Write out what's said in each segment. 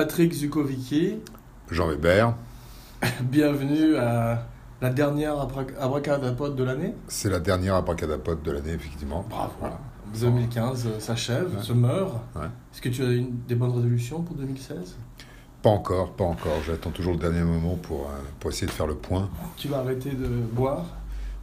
Patrick Zukovicki, Jean Weber, bienvenue à la dernière abra- abracadapote de l'année. c'est la dernière abracadapote de l'année, effectivement. Bravo. Voilà. 2015 euh, s'achève, Ouais. se meurt. Ouais. Est-ce que tu as une, des bonnes résolutions pour 2016 Pas encore, pas encore. J'attends toujours le dernier moment pour, euh, pour essayer de faire le point. Tu vas arrêter de boire?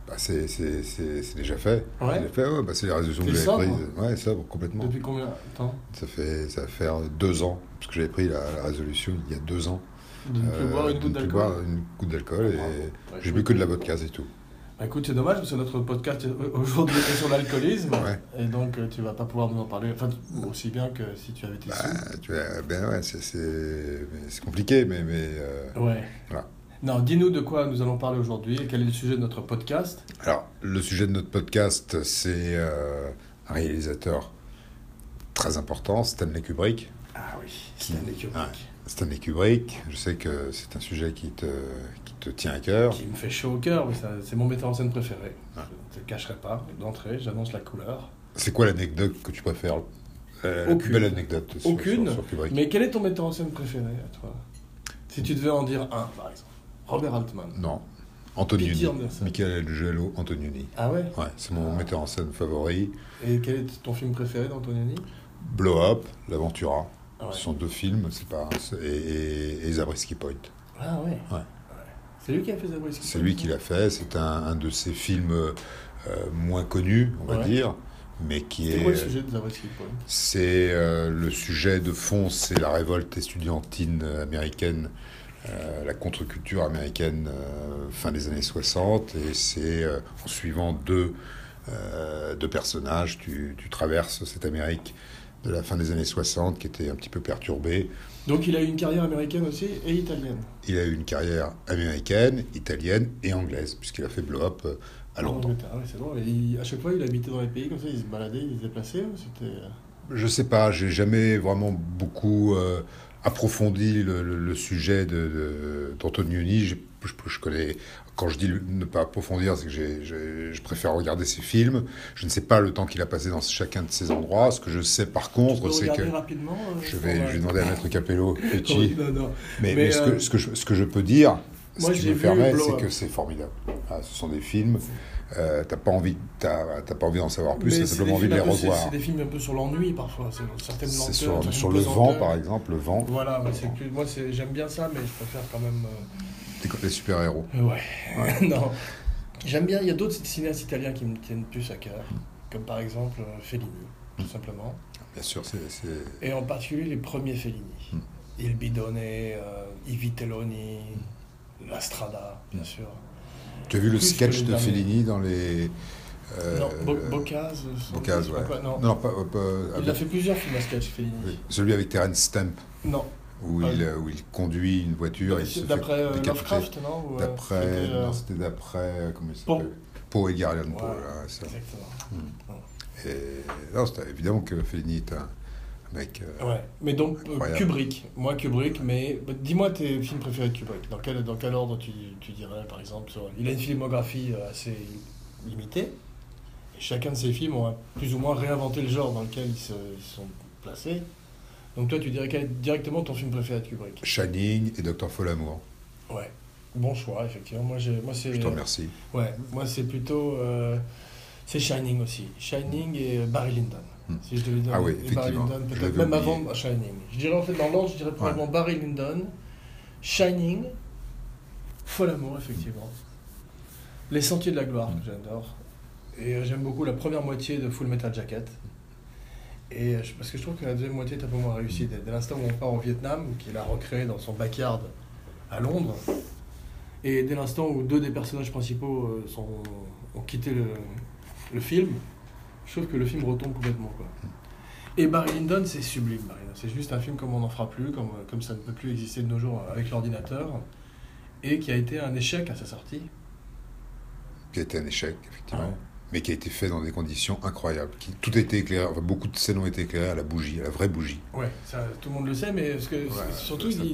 Bah, c'est, c'est, c'est, c'est déjà fait. Ouais. Déjà fait, ouais, bah, c'est les résolutions que j'avais sobre prises. Ouais, sobre, complètement. Depuis combien de temps? Ça, fait, ça va faire deux ans, parce que j'avais pris la, la résolution il y a deux ans. De ne plus Euh, boire une goutte ne d'alcool boire une goutte d'alcool et. Ouais, j'ai bu que de la vodka, c'est tout. Bah, écoute, c'est dommage parce que notre podcast aujourd'hui est sur l'alcoolisme Ouais. et donc euh, tu vas pas pouvoir nous en parler. Enfin, aussi bien que si tu avais été Bah, sous. tu vois, ben ouais, c'est, c'est, compliqué, mais, mais euh, Ouais. Voilà. Non, dis-nous de quoi nous allons parler aujourd'hui et quel est le sujet de notre podcast. Alors, le sujet de notre podcast, c'est euh, un réalisateur très important, Stanley Kubrick. Ah oui, Stanley Kubrick. Stanley Kubrick, je sais que c'est un sujet qui te, qui te tient à cœur. Qui me fait chaud au cœur, oui, c'est mon metteur en scène préféré. Je ne te cacherai pas, d'entrée, j'annonce la couleur. C'est quoi l'anecdote que tu préfères? Euh, Aucune. Belle anecdote sur, Aucune. sur, sur Kubrick. Mais quel est ton metteur en scène préféré à toi? Si tu devais en dire un, par exemple. Robert Altman. Non. Antonioni. P.T. Anderson. Michelangelo Antonioni. Ah ouais Ouais, c'est mon Ah. metteur en scène favori. Et quel est ton film préféré d'Antonioni Blow Up, L'Aventura. ah ouais. Ce sont deux films, c'est pas et, et, et Zabriskie Point. Ah ouais. Ouais. C'est lui qui a fait Zabriskie C'est lui qui l'a fait. C'est un, un de ses films euh, moins connus, on va Ouais. dire, mais qui C'est est. quoi le sujet de Zabriskie Point? C'est euh, le sujet de fond, c'est la révolte estudiantine américaine, euh, la contre-culture américaine euh, fin des années 60, et c'est euh, en suivant deux, deux personnages, tu, tu traverses cette Amérique de la fin des années 60 qui était un petit peu perturbée. Donc il a eu une carrière américaine aussi et italienne. Il a eu une carrière américaine, italienne et anglaise, puisqu'il a fait blow-up à Londres. Ouais, c'est drôle. Et il- à chaque fois, il habitait dans les pays comme ça, il se baladait, il se déplaçait. C'était. Je sais pas, j'ai jamais vraiment beaucoup approfondi le, le- le sujet de, de- d'Antonioni. Je, je, connais, quand je dis ne pas approfondir, c'est que j'ai- je préfère regarder ses films. Je ne sais pas le temps qu'il a passé dans chacun de ces endroits. Ce que je sais par contre, c'est que rapidement. euh, je vais, euh, je vais demander à Maître Capello, Petit. Non, non. Mais, Mais, mais ce, euh, que, ce, que je, ce que je peux dire, Moi, ce qui me permet, c'est que c'est formidable. Ah, ce sont des films, euh, t'as pas envie, t'as, t'as pas envie d'en savoir plus, t'as simplement envie de les revoir. C'est des films un peu sur l'ennui parfois, c'est certaines lenteurs. C'est sur, sur le vent, par exemple, le vent, Voilà, moi, plus- j'aime bien ça, mais je préfère quand même. comme les super-héros. euh, Ouais. non. J'aime bien, il y a d'autres cinéastes italiens qui me tiennent plus à cœur, comme par exemple euh, Fellini, tout simplement. Bien sûr, c'est, Et en particulier les premiers Fellini. Mm. Il Bidone, euh, I Vitelloni, La Strada, bien sûr. Tu as vu le sketch de. Fellini dans les. euh, non, Bo- je sais ouais. pas Non. Non, pas, pas- Il avec- a fait plusieurs films à sketch, Fellini. oui, celui avec Terence Stamp, Non. où, Ah. il, euh, où il conduit une voiture D'après euh. Lovecraft, non euh, D'après, c'était, euh, non, c'était d'après, euh, comment il s'appelle? Poe Edgar Allan Poe, ça. Exactement. Et non, c'était évidemment que Fellini est un, euh, Ouais, mais donc euh, Incroyable. Kubrick, moi Kubrick, mais bah, dis-moi tes films préférés de Kubrick. Dans quel, dans quel ordre tu, tu dirais, par exemple sur- Il a une filmographie euh, assez limitée, et chacun de ses films ont plus ou moins réinventé le genre dans lequel ils se, ils sont placés. Donc toi, tu dirais quel est directement ton film préféré de Kubrick? Shining et Docteur Folamour. Ouais, bon choix, effectivement. Moi, moi c'est Je te remercie. ouais, moi c'est plutôt euh, c'est Shining aussi. Shining et Barry Lyndon. Hmm. Si je devais donner Ah oui, et Barry. Lyndon, peut-être même oublié. avant Shining. Je dirais en fait dans l'ordre, je dirais probablement Barry Lyndon, Shining, Fol Amour, effectivement. Les Sentiers de la Gloire, que j'adore. Et euh, j'aime beaucoup la première moitié de Full Metal Jacket. Et euh, parce que je trouve que la deuxième moitié est un peu moins réussie. Dès, dès l'instant où on part au Vietnam, qu'il a recréé dans son backyard à Londres, et dès l'instant où deux des personnages principaux euh, sont, ont quitté le, le film, je trouve que le film retombe complètement. Quoi. Et Barry Lyndon, c'est sublime. Barry Lyndon. C'est juste un film comme on n'en fera plus, comme, comme ça ne peut plus exister de nos jours avec l'ordinateur, et qui a été un échec à sa sortie. Qui a été un échec, effectivement. Mais qui a été fait dans des conditions incroyables. Qui, tout a été éclairé, enfin, beaucoup de scènes ont été éclairées à la bougie, à la vraie bougie. Ouais, ça, tout le monde le sait, mais parce que, Ouais, surtout, il, devait,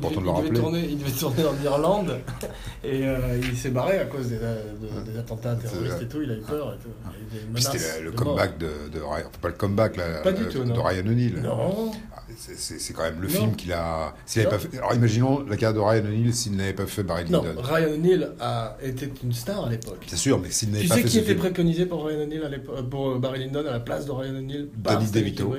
il tourner, il devait tourner en Irlande et euh, il s'est barré à cause des, de- des attentats terroristes et tout. Il a eu peur et tout. C'était le, de comeback de, de Ryan, pas le comeback là, Pas du euh, tout, de non. Ryan O'Neill. Non, c'est- quand même le Non. film qu'il a. Avait pas fait, alors imaginons la carrière de Ryan O'Neill s'il n'avait pas fait Barry non, Lyndon. Ryan O'Neill a été une star à l'époque. C'est sûr, mais s'il n'avait Tu pas sais fait qui ce était film. préconisé pour Ryan O'Neill à l'époque, pour euh, Barry Lyndon à la place de Ryan O'Neill par Danny DeVito.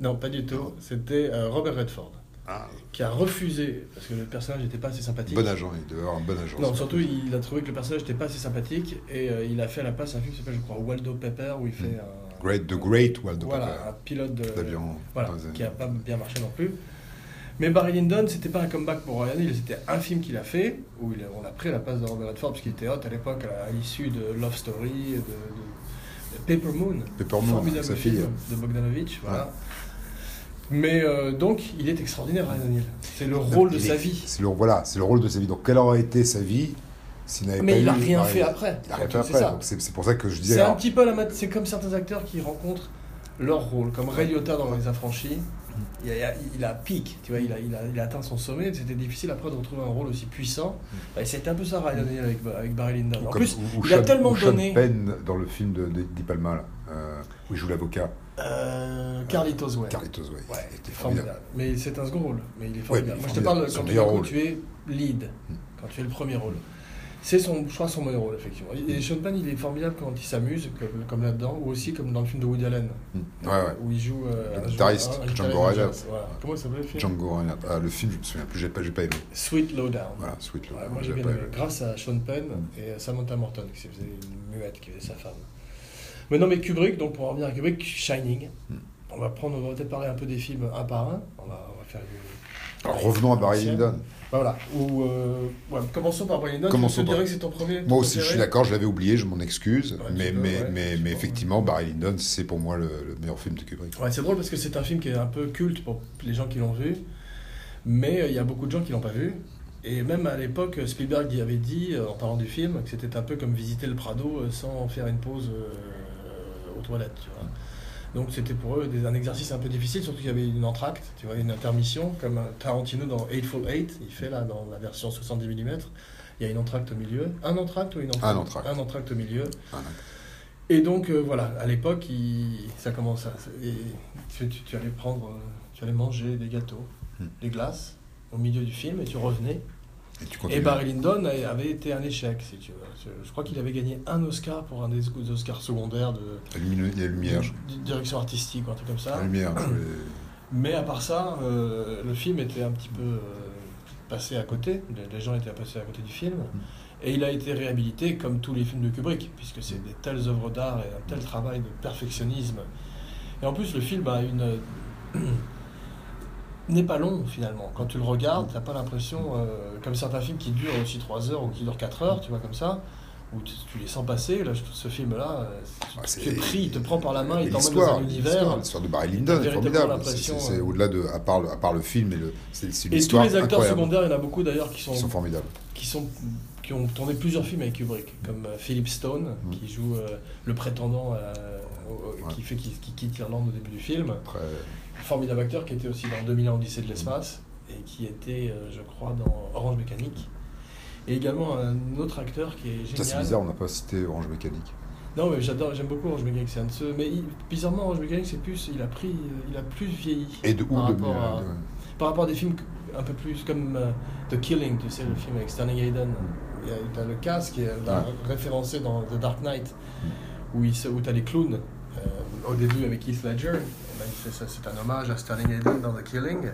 Non, pas du tout. C'était euh, Robert Redford Ah, qui a refusé parce que le personnage n'était pas assez sympathique. bon agent, il devait avoir un bon agent. Non, surtout il a trouvé que le personnage n'était pas assez sympathique et euh, il a fait à la place un film qui s'appelle, je crois, Waldo Pepper où il fait un. Great, The Great Waldo Voilà, Pepper, un pilote d'avion. Voilà, qui a pas bien marché non plus. Mais Barry Lyndon, c'était pas un comeback pour Ryan Hill, c'était un film qu'il a fait, où il a- on a pris la place de Robert Redford, parce qu'il était hot à l'époque, à, à l'issue de Love Story, de, Paper Moon, Pepper Moon, formidable sa fille. de Bogdanovich, voilà. Mais euh, donc, il est extraordinaire, Ryan Hill. C'est le rôle de Il sa vie. C'est le, voilà, c'est le rôle de sa vie. Donc, quelle aurait été sa vie s'il n'avait pas Mais il a eu rien fait après. Il a rien fait après. donc C'est c'est pour ça que je disais. C'est un alors, petit peu la mat- c'est comme certains acteurs qui rencontrent leur rôle, comme Ray Liotta dans Les Affranchis. Il a, il a pic, tu vois, il a, il, a, il a atteint son sommet. C'était difficile après de retrouver un rôle aussi puissant. Bah, c'était un peu ça Ryan O'Neill avec, avec Barry Lyndon. En plus, ou- ou il a Sean- tellement ou Sean donné. Penn dans le film de, de Di Palma, là, euh, où il joue l'avocat, Euh, Carlitos Way. Carlitos Way. Ouais, Il était formidable. Mais c'est un second rôle. Mais il est formidable. Moi, je te parle quand, tu es lead, quand tu es le premier rôle. C'est son, je crois, son meilleur rôle, effectivement. Et Sean Penn, il est formidable quand il s'amuse, comme, comme là-dedans, ou aussi comme dans le film de Woody Allen. Ouais, ouais. où il joue. euh, Le guitariste, un Django Reinhardt. voilà. Comment il s'appelle le film? Django Reinhardt. Ah, le film, je me souviens plus, j'ai pas, j'ai pas aimé. Sweet Lowdown. Voilà, Sweet Lord. Ouais, moi j'ai j'ai bien pas aimé, aimé. grâce à Sean Penn Mm. et à Samantha Morton qui faisait une muette qui faisait sa femme. Mais non mais Kubrick, donc pour en revenir à Kubrick, Shining, Mm. on va prendre, on va peut-être parler un peu des films un par un, on va, on va faire une... Alors, revenons à Barry. Lyndon. Voilà, ou, euh, ouais, commençons par Barry Lyndon, Commençons par- dirais que c'est ton premier Moi aussi, je suis d'accord, je l'avais oublié, je m'en excuse. Ouais, mais, mais, ouais, mais, je mais effectivement, Barry Lyndon, c'est pour moi le, le meilleur film de Kubrick. Ouais, c'est drôle parce que c'est un film qui est un peu culte pour les gens qui l'ont vu, mais euh, il y a beaucoup de gens qui l'ont pas vu. Et même à l'époque, Spielberg y avait dit, euh, en parlant du film, que c'était un peu comme visiter le Prado sans faire une pause aux toilettes, tu vois. Donc c'était pour eux des- un exercice un peu difficile, surtout qu'il y avait une entracte, tu vois, une intermission, comme Tarantino dans Eightful Eight, il fait là dans la version 70 mm. Il y a une entracte au milieu. Un entracte ou une entracte? Un entracte. Un entracte au milieu. Un Et donc euh, voilà, à l'époque, il- ça commence à. et tu, tu- tu allais prendre, euh, tu allais manger des gâteaux, Hmm. des glaces au milieu du film et tu revenais. Et tu Et continues. Barry Lyndon avait été un échec, si tu veux. Je, crois qu'il avait gagné un Oscar pour un des Oscars secondaires de, La lumière, de direction artistique ou un truc comme ça. la lumière, Mais à part ça, euh, le film était un petit peu euh, passé à côté. Les, les gens étaient passés à côté du film. Et il a été réhabilité comme tous les films de Kubrick, puisque c'est des telles œuvres d'art et un tel travail de perfectionnisme. Et en plus, le film a une n'est pas long finalement. Quand tu le regardes, t'as pas l'impression, euh, comme certains films qui durent aussi 3 heures ou qui durent 4 heures, tu vois, comme ça, où tu, tu les sens passer. Là, ce film-là, euh, Ah, tu es pris, il te prend par la main, Et il t'emmène dans un l'histoire, univers. l'histoire de Barry Lyndon est formidable. C'est- euh, au-delà de, à part, le- à part le film et le, c'est une Et tous histoire les acteurs incroyable. secondaires, il y en a beaucoup d'ailleurs qui sont, Ils sont formidables. qui sont qui ont tourné plusieurs films avec Kubrick, comme Philip Stone, Mm. qui joue euh, le prétendant Ouais. qui fait qui, qui quitte l'Irlande au début du film. Très... Formidable acteur qui était aussi dans 2000 ans Odyssée de l'espace et qui était, euh, je crois, dans Orange Mécanique. Et également un autre acteur qui est génial. Ça, c'est bizarre, on n'a pas cité Orange Mécanique. Non, mais j'adore, j'aime beaucoup Orange Mécanique, c'est un de ceux. Mais il- bizarrement, Orange Mécanique, c'est plus, il a pris, euh, il a plus vieilli. Et de où Par de, rapport à- de- Par rapport à des films un peu plus comme euh, The Killing, tu sais, le film avec Sterling Hayden. Il y a le casque qui est là, Ouais. référencé dans The Dark Knight, où, il se- où tu as les clowns. Euh, au début avec Heath Ledger, et ben, c'est un hommage à Sterling Hayden dans The Killing.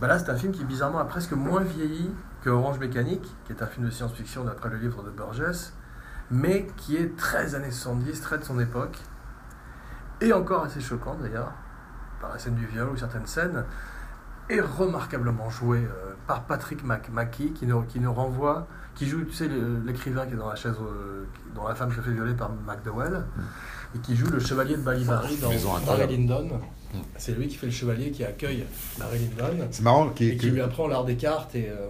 Ben là, c'est un film qui bizarrement a presque moins vieilli que Orange Mécanique, qui est un film de science-fiction d'après le livre de Burgess, mais qui est très années 70, très de son époque, et encore assez choquant d'ailleurs, par la scène du viol ou certaines scènes, et remarquablement joué euh, par Patrick Mac Mackie, qui nous, qui nous renvoie, qui joue, tu sais, le- l'écrivain qui est dans la chaise, euh, qui- dont la femme se fait violer par McDowell, et qui joue le chevalier de Balibari dans Maison Barry. Lyndon. Mm. C'est lui qui fait le chevalier qui accueille Barry Lyndon, C'est marrant qu'il- et qui que- lui apprend l'art des cartes, et... euh,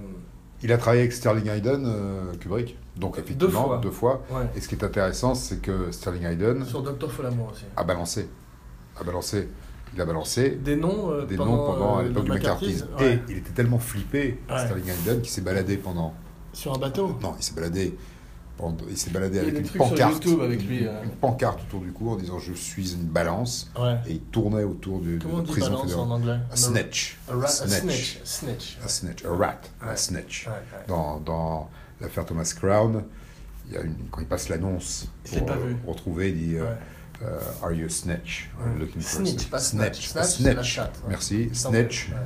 il a travaillé avec Sterling Hayden, euh, Kubrick. Donc Deux effectivement, fois. deux fois. Ouais. Et ce qui est intéressant, c'est que Sterling Hayden Sur Doctor Folamour aussi. a balancé. A balancé. Il a balancé Des noms euh, des pendant, noms pendant à euh, l'époque du McCarthy's. ouais. Et il était tellement flippé, Ouais. Sterling Hayden, qu'il s'est baladé pendant. Sur un bateau. Non, il s'est baladé. pendant- Il s'est baladé Il avec une pancarte, YouTube avec lui, une, euh. une pancarte autour du cou en disant je suis une balance Ouais. et il tournait autour du, de Comment on la dit prison balance fédérale. en anglais? A snitch. A, a snitch. snitch. A snitch. A rat. A snitch. Dans, dans l'affaire Thomas Crown, il y a une, quand il passe l'annonce pour euh, retrouver, il dit euh, Are you a snitch? Are you looking for a Snitch, pas snatch. A Snatch, la snitch. chatte, ouais. Merci. Snitch.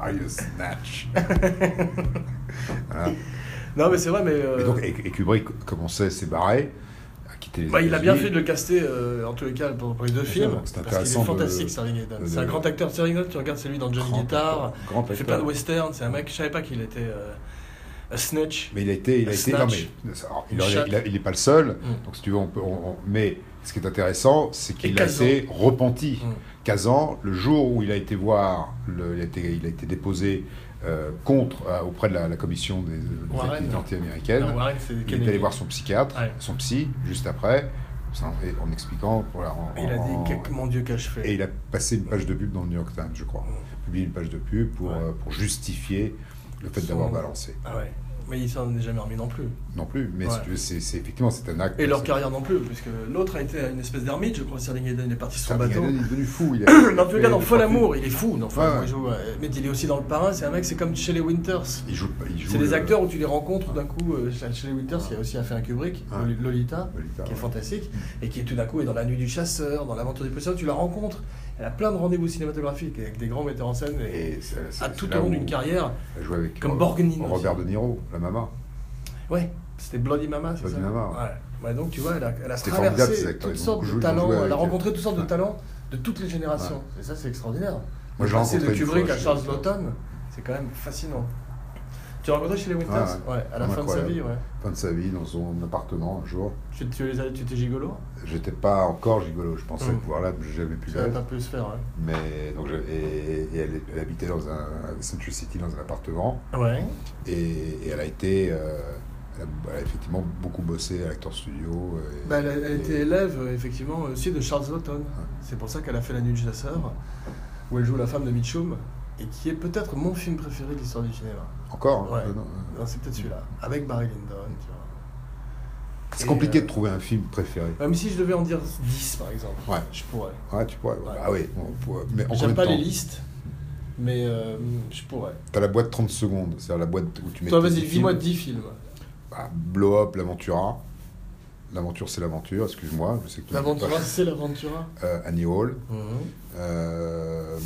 Are you a snatch? Voilà. Non, mais c'est vrai, mais. euh, Et donc, et, et Kubrick commençait à s'ébarrer, à quitter les bah, il a bien fait de le caster, euh, en tous les cas, pour, les deux films. c'est Parce qu'il est intéressant de- fantastique, Sterling Hayden. de- C'est un grand acteur. Sterling Hayden, tu regardes, c'est lui dans Johnny Grand Guitar. acteur, grand Il fait acteur. plein de western. C'est un mec, je savais pas qu'il était. euh, a snitch. Mais il a été, il a été, non mais, alors, il, a- il est pas le seul. Mm. Donc si tu veux, on peut, on- on- mais ce qui est intéressant, c'est qu'il a été repenti. Mm. Kazan, le jour où il a été voir, le- il, a été, il a été déposé euh, contre euh, auprès de la, la commission des, des Warren. Non, Warren, c'est il est allé voir son psychiatre, Ouais. son psy, juste après, en expliquant, voilà, en- Il a en- dit, que- mon Dieu, qu'ai-je fait? Et il a passé une page de pub dans le New York Times, je crois. Mm. Publié une page de pub pour, Ouais. euh, pour justifier le fait d'avoir balancé. Ah ouais. Mais il s'en est jamais remis non plus. Non plus, mais Ouais. c'est c'est- effectivement c'est un acte. Et leur carrière non plus, puisque l'autre a été une espèce d'ermite, je crois, Sterling Hayden, il est parti sur son bateau. Hayden, il est devenu fou. Il a, Dans les cas, dans il- Fol il- Amour, il est fou. Dans Fol Amour, il joue, mais il est aussi dans Le Parrain, c'est un mec, c'est comme Shelley Winters. Il joue, il joue C'est des acteurs où tu les rencontres d'un coup. euh, Shelley Winters, qui a aussi fait un Kubrick, Lolita, Lolita, qui est fantastique, et qui tout d'un coup est dans La Nuit du Chasseur, dans L'Aventure du Poisson, tu la rencontres. Elle a plein de rendez-vous cinématographiques avec des grands metteurs en scène, et, Et à tout au long d'une carrière. Elle jouait avec Comme Borgnine Robert aussi. De Niro, la maman. Ouais, c'était Bloody Mama, c'est Bloody ça Mama, ouais. donc tu vois, elle a, elle traversé toutes sortes de talents, elle a avec rencontré toutes sortes de Ouais. talents de toutes les générations. Et ça, c'est extraordinaire. Moi, Passer de Kubrick à Charles Lawton, c'est quand même fascinant. Tu l'as rencontré chez les Winters Ouais, ouais. à la fin de sa vie, ouais. Fin de sa vie, dans son appartement, un jour. Tu, tu, les as- tu étais gigolo J'étais pas encore gigolo, je pensais Mm. pouvoir là, mais j'ai jamais pu Ça l'être. pas pu se faire, ouais. Mais donc, je- et, et elle, elle habitait dans un à Century City dans un appartement Ouais. et, et elle a été, euh, elle, a, elle a effectivement beaucoup bossé à l'acteur studio. et- Bah, elle, a- elle et- était élève, effectivement, aussi de Charles Lawton. C'est pour ça qu'elle a fait La Nuit du Chasseur, où elle joue la femme de Mitchum, et qui est peut-être mon film préféré de l'histoire du cinéma. Encore. Ouais. non. Non, c'est peut-être celui-là, avec Barry Lyndon. C'est compliqué euh, de trouver un film préféré. Même si je devais en dire 10, par exemple, Ouais. je pourrais. Ouais, tu pourrais. Ouais. Ah oui, on pourrait. Mais en J'aime pas temps les listes, mais euh, je pourrais. T'as la boîte 30 secondes, c'est-à-dire la boîte où tu mets. Toi, vas-y, dis-moi films. 10 films. Bah, blow Up, l'Aventura. L'aventure, c'est l'aventure, excuse-moi. L'Aventura, c'est l'Aventura. Euh, Annie Hall. Mhm. euh,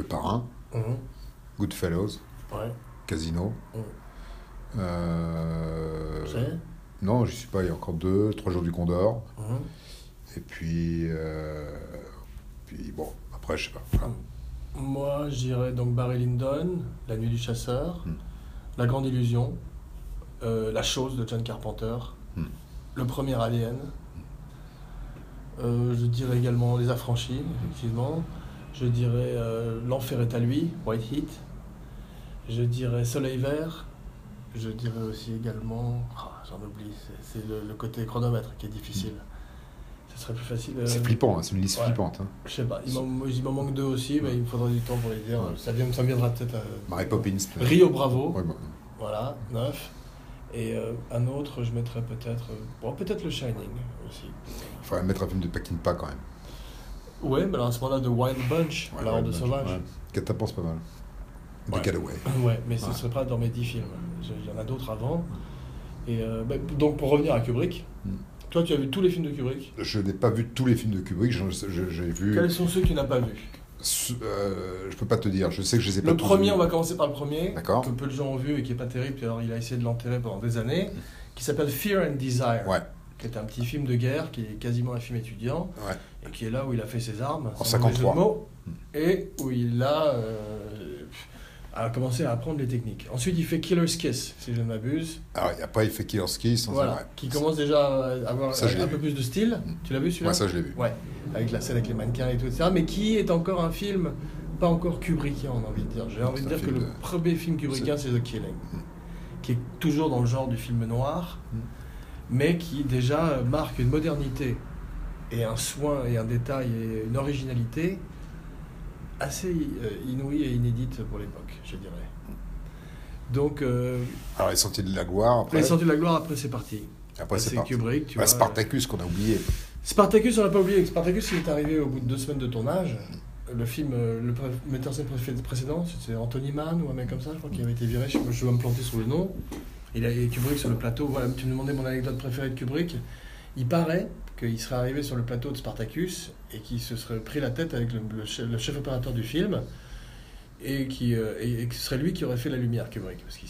Le Parrain. Mhm. Goodfellows. Ouais. Casino. Mhm. Euh, non, j'y suis pas, il y a encore deux. Trois jours du Condor. Mhm. Et puis. euh, Puis bon, après, je sais pas. Voilà. Moi, je dirais donc Barry Lyndon, La Nuit du Chasseur, Hmm. La Grande Illusion, euh, La Chose de John Carpenter, Hmm. Le Premier Alien. Euh, je dirais également Les Affranchis, effectivement. Je dirais euh, L'Enfer est à lui, White Heat. Je dirais Soleil Vert. Je dirais aussi également. ah, J'en oublie, c'est- le, le côté chronomètre qui est difficile. Ce serait plus facile. euh, C'est flippant, hein, c'est une liste ouais. flippante. hein. je sais pas, il m'en manque deux aussi, mais il me faudra du temps pour les dire. Ça, vient, ça me viendra peut-être. à- Mary Poppins. Rio Bravo, bah, voilà, neuf. Et euh, un autre, je mettrais peut-être. euh, bon, peut-être le Shining aussi. Il faudrait mettre un film de Peckinpah quand même. Ouais, mais alors à ce moment-là, de Wild Bunch, Ouais, La Horde Sauvage. ouais. Catapult, c'est pas mal. Ouais. The Getaway. Ouais, mais ce serait pas dans mes dix films. Je- Il y en a d'autres avant. Et euh, bah, donc, pour revenir à Kubrick, Hmm. toi, tu as vu tous les films de Kubrick? Je n'ai pas vu tous les films de Kubrick, j'ai vu. Quels sont ceux que tu n'as pas vus? Euh, je peux pas te dire, je sais que je les ai pas Le premier, on va commencer par le premier, D'accord. que peu de gens ont vu et qui est pas terrible. puis Alors, il a essayé de l'enterrer pendant des années, qui s'appelle Fear and Desire, Ouais, qui est un petit film de guerre, qui est quasiment un film étudiant, ouais. et qui est là où il a fait ses armes, En sans mauvais jeu de 53. mots, et où il a, euh, a commencé à apprendre les techniques. Ensuite, il fait Killer's Kiss, si je ne m'abuse, Alors, et après, il fait Killer's Kiss. voilà, qui commence déjà à avoir Ça, un peu plus de style. Tu l'as vu celui-là Ouais, ça, je l'ai vu. Ouais, avec la scène avec les mannequins et tout, etc. Mais qui est encore un film pas encore Kubrickien, on a envie de dire. J'ai envie de dire que le premier film Kubrickien, c'est The Killing, qui est toujours dans le genre du film noir, Mm. Mais qui déjà euh, marque une modernité et un soin et un détail et une originalité assez euh, inouïe et inédite pour l'époque, je dirais. Donc, euh, Alors, les Sentiers de la Gloire, après, Les Sentiers de la Gloire, après, c'est parti. après c'est parti. Kubrick, tu Ouais, vois. Spartacus qu'on a oublié. Spartacus, on l'a pas oublié. Spartacus, il est arrivé au bout de deux semaines de tournage. Le film, euh, le metteur en scène pré- précédent, c'était Anthony Mann ou un mec comme ça, je crois, qui avait été viré. Je, je vais me planter sur le nom. Il a et Kubrick sur le plateau. Voilà, tu me demandais mon anecdote préférée de Kubrick. Il paraît qu'il serait arrivé sur le plateau de Spartacus et qu'il se serait pris la tête avec le, chef, opérateur du film et, qui, euh, et, et que ce serait lui qui aurait fait la lumière, Kubrick. Parce que